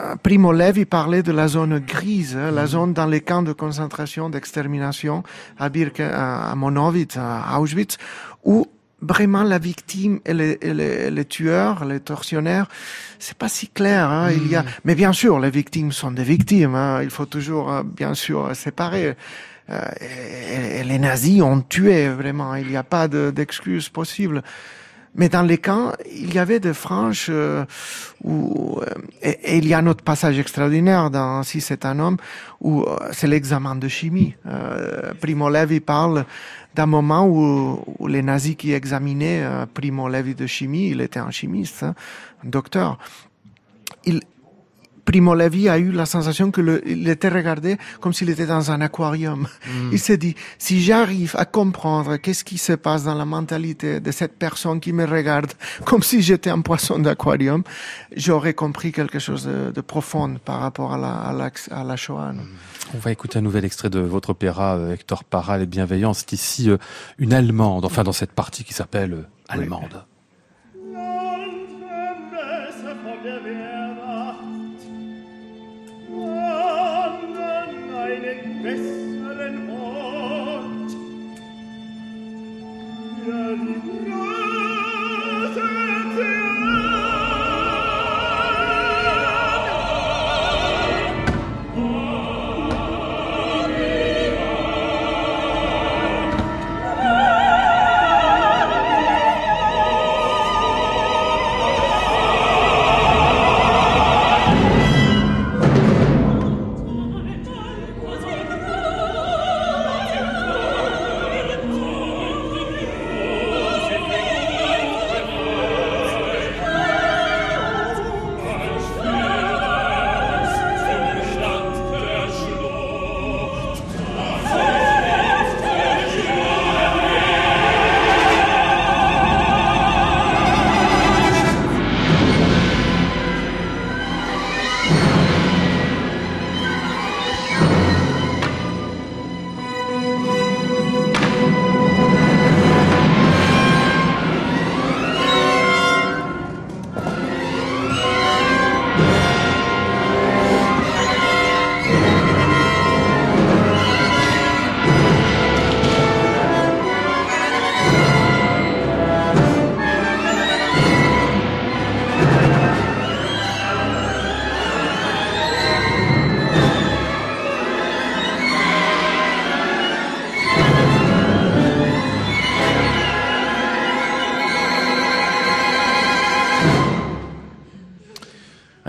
euh, Primo Levi parlait de la zone grise, hein, la zone dans les camps de concentration, d'extermination, à Birke, à à Monowitz, à Auschwitz, où vraiment la victime et les, et les, les tueurs, les tortionnaires, c'est pas si clair. Hein. Il y a, mais bien sûr, les victimes sont des victimes. Hein. Il faut toujours, euh, bien sûr, séparer. Euh, les nazis ont tué vraiment. Il n'y a pas de- d'excuse possible. Mais dans les camps, il y avait des franges euh, où euh, et, il y a un autre passage extraordinaire dans Si c'est un homme où c'est l'examen de chimie. Primo Levi parle d'un moment où, les nazis qui examinaient Primo Levi de chimie, il était un chimiste, hein, un docteur. Il, Primo Levi a eu la sensation que le, il était regardé comme s'il était dans un aquarium. Il s'est dit, si j'arrive à comprendre qu'est-ce qui se passe dans la mentalité de cette personne qui me regarde [LAUGHS] comme si j'étais un poisson d'aquarium, j'aurais compris quelque chose de, de profond par rapport à la, à la, à la Shoah. On va écouter un nouvel extrait de votre opéra, euh, Hector Parra, Les Bienveillances. C'est ici euh, une Allemande, enfin dans cette partie qui s'appelle euh, Allemande.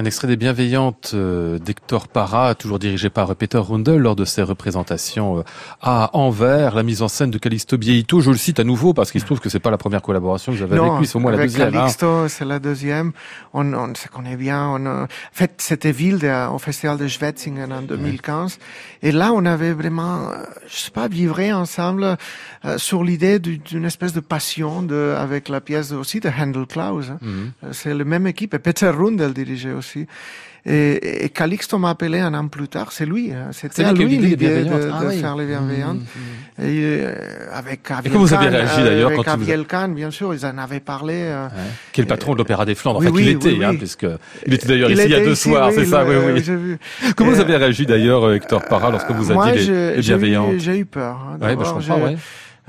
Un extrait des Bienveillantes euh, d'Hector Parra, toujours dirigé par Peter Rundel lors de ses représentations euh, à Anvers, la mise en scène de Calixto Bieito. Je le cite à nouveau parce qu'il se trouve que c'est pas la première collaboration que j'avais avec lui, c'est au moins la deuxième. hein. C'est la deuxième. On, on se connaît bien. On, a- en fait, c'était ville de- au festival de Schwetzingen en 2015. Et là, on avait vraiment, euh, je sais pas, vivré ensemble euh, sur l'idée du- d'une espèce de passion de, avec la pièce aussi de Handel Klaus. hein. Mhm. Euh, C'est la même équipe. Et Peter Rundel dirigeait aussi. Et, et Calixto m'a appelé un an plus tard. C'est lui. hein. C'est C'était lui à l'idée de, Bienveillantes. Ah de oui. faire les bienveillantes. Mhm. Et, euh, avec Aviel comment vous avez réagi, euh, d'ailleurs, quand il vous Aviel Kahn, bien sûr, ils en avaient parlé. euh, Ouais. Qui est le patron de l'Opéra des Flandres, Oui, enfin oui, était, oui, hein, oui. puisque il était d'ailleurs il ici il y a était deux ici, soirs, c'est oui, ça, oui, oui. vu. Comment vous Et, avez réagi d'ailleurs, euh, Hector Parra, lorsque vous a Moi, dit les, les j'ai eu- Bienveillantes J'ai eu peur. hein, Ouais, bah, je comprends, ouais.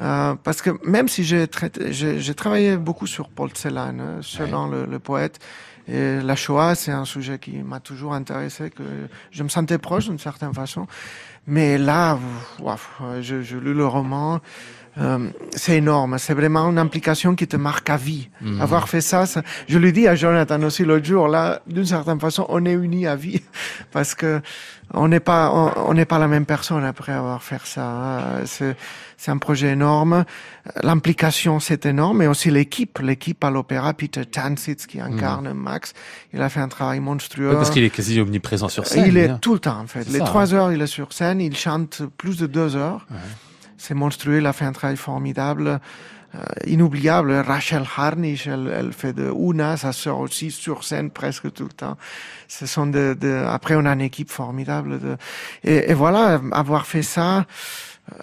euh, parce que même si j'ai traité, j'ai j'ai travaillé beaucoup sur Paul Celan, hein, selon le, le poète, et la Shoah, c'est un sujet qui m'a toujours intéressé, que je me sentais proche d'une certaine façon. Mais là, je, je lu le roman. euh, c'est énorme, c'est vraiment une implication qui te marque à vie. Mhm. Avoir fait ça, ça- je lui dis à Jonathan aussi l'autre jour, là, d'une certaine façon, on est unis à vie, [LAUGHS] parce que on n'est pas, on n'est pas la même personne après avoir fait ça. hein. C'est, c'est un projet énorme. L'implication, c'est énorme, mais aussi l'équipe, l'équipe à l'opéra, Peter Tansitz qui incarne Max, il a fait un travail monstrueux. Parce qu'il est quasi omniprésent sur scène. Il est hein. tout le temps, en fait. Les ça, trois heures, il est sur scène, il chante plus de deux heures. C'est monstrueux, il a fait un travail formidable, euh, inoubliable. Rachel Harnisch, elle, elle fait de Una, sa sœur aussi, sur scène presque tout le temps. Ce sont de, de- après, on a une équipe formidable. De, et, et voilà, avoir fait ça, euh,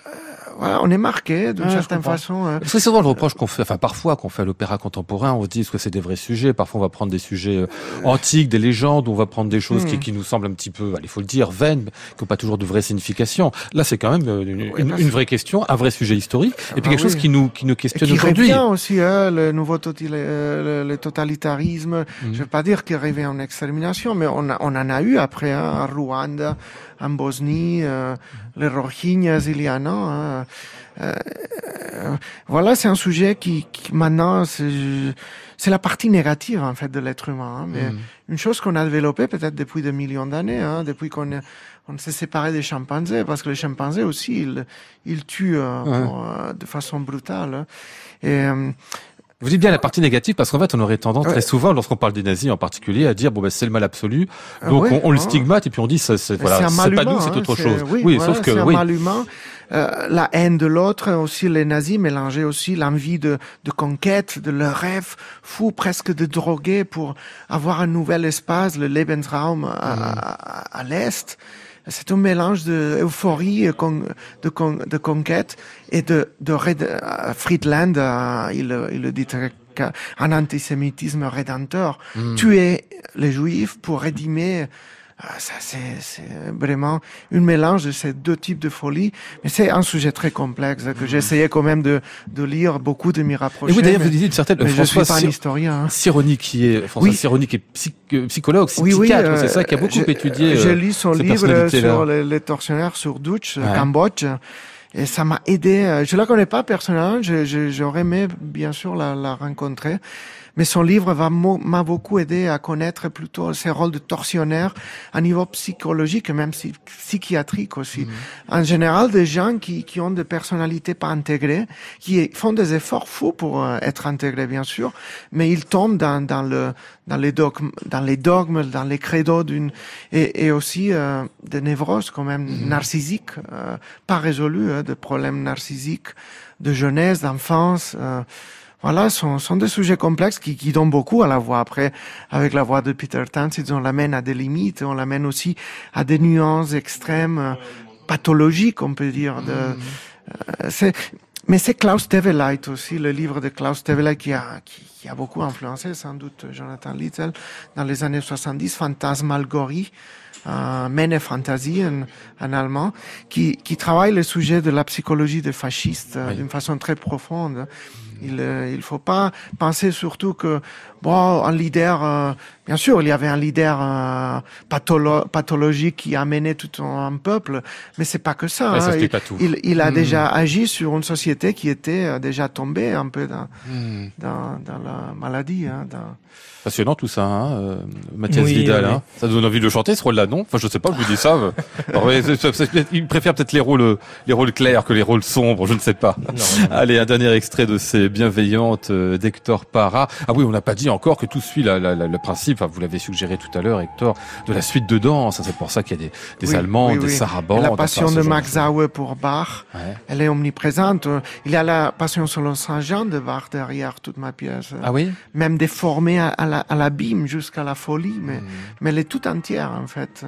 voilà, on est marqué d'une certaine façon. hein. Parce que c'est souvent le reproche qu'on fait, enfin parfois qu'on fait à l'opéra contemporain, on se dit est-ce que c'est des vrais sujets, parfois on va prendre des sujets euh, antiques, des légendes, on va prendre des choses qui, Hmm. qui nous semblent un petit peu, allez, faut le dire, vaines, qui n'ont pas toujours de vraie signification. Là c'est quand même euh, une, Oui, une- parce- une vraie question, un vrai sujet historique, et puis bah quelque chose qui nous, qui nous questionne qui aujourd'hui. revient aussi, hein, le nouveau totali- euh, le, le totalitarisme. Mhm. Je veux pas dire qu'il revient en extermination, mais on, a- on en a eu après, hein, à Rwanda, en Bosnie, euh, les Rohingyas il y a. Euh, euh, voilà, c'est un sujet qui, qui maintenant, c'est la partie négative en fait de l'être humain. hein, mais Mhm. une chose qu'on a développée peut-être depuis des millions d'années, hein, depuis qu'on on s'est séparé des chimpanzés, parce que les chimpanzés aussi, ils, ils tuent euh, Ouais. pour, euh, de façon brutale. hein. Et euh, Vous dites bien la partie négative parce qu'en fait on aurait tendance très souvent, lorsqu'on parle des nazis en particulier, à dire bon ben c'est le mal absolu, Ah donc on, on le hein. stigmate et puis on dit c'est voilà, pas nous, c'est hein, autre chose. Oui, voilà, sauf que c'est un oui. mal humain. Euh, la haine de l'autre, aussi les nazis mélangeaient aussi l'envie de, de conquête, de leur rêve fou, presque de droguer pour avoir un nouvel espace, le Lebensraum à, à- à l'est. C'est un mélange d'euphorie, de, con- de conquête et de, euh, Friedland, euh, il, le- il dit un antisémitisme rédempteur. Mm. Tuer les juifs pour rédimer ça, c'est c'est vraiment un mélange de ces deux types de folie. Mais c'est un sujet très complexe que j'ai essayé quand même de, de lire, beaucoup de m'y Et rapprocher. oui d'ailleurs vous disiez une certaine mais je suis François pas un historien. hein. Qui est François Oui. Qui est psy- euh, psychologue, Oui, oui, psychiatre, euh, c'est ça qui a beaucoup étudié. J'ai euh, lu son livre sur les, les tortionnaires sur Dutch, Ouais. Cambodge. Et ça m'a aidé. euh, Je la connais pas personnellement. J'aurais aimé, bien sûr, la, la rencontrer. Mais son livre va m'a beaucoup aidé à connaître plutôt ses rôles de tortionnaire à niveau psychologique et même psy- psychiatrique aussi. En général, des gens qui, qui ont des personnalités pas intégrées, qui font des efforts fous pour euh, être intégrés, bien sûr, mais ils tombent dans, dans le dans les dogmes, dans les dogmes, dans les credos d'une et, et aussi euh, des névroses quand même narcissiques, euh, pas résolues, hein, des problèmes narcissiques de jeunesse, d'enfance. euh, voilà, sont, sont des sujets complexes qui, qui donnent beaucoup à la voix. Après, avec la voix de Peter Tansitz, on l'amène à des limites, on l'amène aussi à des nuances extrêmes, euh, pathologiques, on peut dire. De, euh, c'est, mais c'est Klaus Teveleit aussi, le livre de Klaus Teveleit qui a, qui, qui a beaucoup influencé sans doute Jonathan Littell dans les années 70, Phantasmalgorie, euh, Mene Fantasie en, en allemand, qui, qui travaille le sujet de la psychologie des fascistes euh, Oui. d'une façon très profonde. Il euh, il faut pas penser surtout que bon un leader euh, bien sûr il y avait un leader euh, patholo- pathologique qui amenait tout un, un peuple mais c'est pas que ça. Ouais, ça hein. explique il, pas tout. il, il a Hmm. déjà agi sur une société qui était euh, déjà tombée un peu dans Hmm. dans, dans la maladie. Hein, dans... Passionnant tout ça, hein, Mathias Oui, Vidal. oui. Hein. Ça donne envie de chanter ce rôle-là, non? Enfin, je sais pas, je vous dis ça. [LAUGHS] Alors, il préfère peut-être les rôles, les rôles clairs que les rôles sombres, je ne sais pas. Non, non. Allez, un dernier extrait de ces bienveillantes d'Hector Parra. Ah oui, on n'a pas dit encore que tout suit la, la- la- le principe, enfin, vous l'avez suggéré tout à l'heure, Hector, de la suite de danse. C'est pour ça qu'il y a des, des Oui, Allemands, oui, des oui. La passion de Max. Zauer pour Bach, Ouais. elle est omniprésente. Il y a la passion selon Saint-Jean de Bach derrière toute ma pièce. Ah oui? Même déformée à, à la- à l'abîme jusqu'à la folie, mais, Hmm. mais elle est toute entière en fait.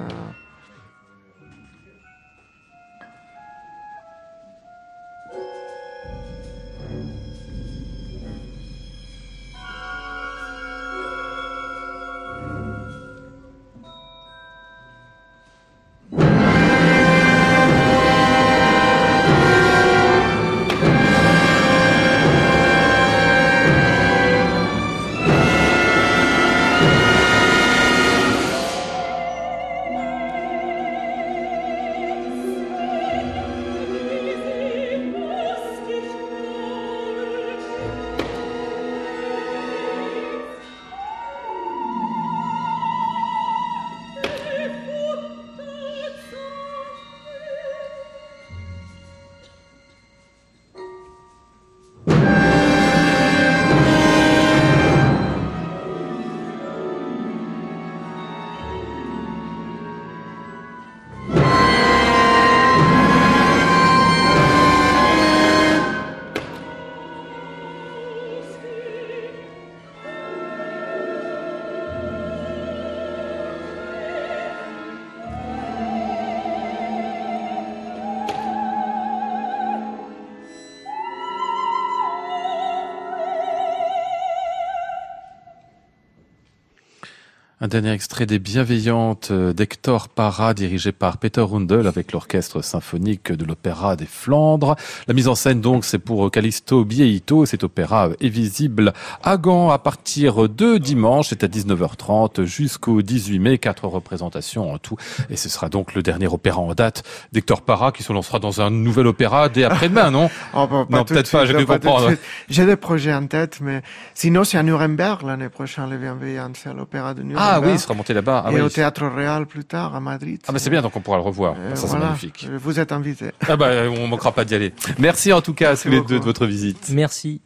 Un dernier extrait des Bienveillantes euh, d'Hector Parra, dirigé par Peter Rundel avec l'orchestre symphonique de l'Opéra des Flandres. La mise en scène donc c'est pour Callisto Bieito. Cet opéra est visible à Gand à partir de dimanche. C'est à 19h30 jusqu'au 18 mai. Quatre représentations en tout. Et ce sera donc le dernier opéra en date d'Hector Parra qui se lancera dans un nouvel opéra dès après-demain, non? [LAUGHS] Oh, bah, Non, peut-être pas, j'ai comprendre. des projets en tête, mais sinon c'est à Nuremberg l'année prochaine, les bienveillantes, c'est à l'opéra de Nuremberg. Ah oui, il sera monté là-bas. Ah, et oui. au Théâtre Réal plus tard, à Madrid. ah bah c'est bien, donc on pourra le revoir. Euh, Ah, ça c'est voilà. magnifique. Euh, Vous êtes invités. Ah bah on manquera pas d'y aller. Merci en tout cas à tous les beaucoup. deux de votre visite. Merci.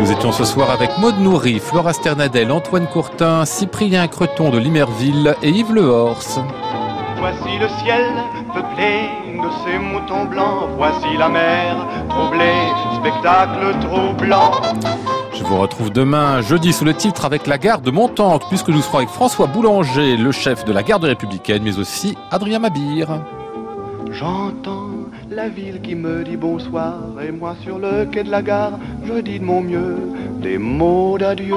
Nous étions ce soir avec Maude Nourri, Flora Sternadel, Antoine Courtin, Cyprien Creton de Limerville et Yves Lehors. Voici le ciel peuplé de ces moutons blancs. Voici la mer troublée, spectacle troublant. Je vous retrouve demain, jeudi, sous le titre avec la gare de Montancre, puisque nous serons avec François Boulanger, le chef de la garde républicaine, mais aussi Adrien Mabir. J'entends la ville qui me dit bonsoir. Et moi sur le quai de la gare, je dis de mon mieux des mots d'adieu.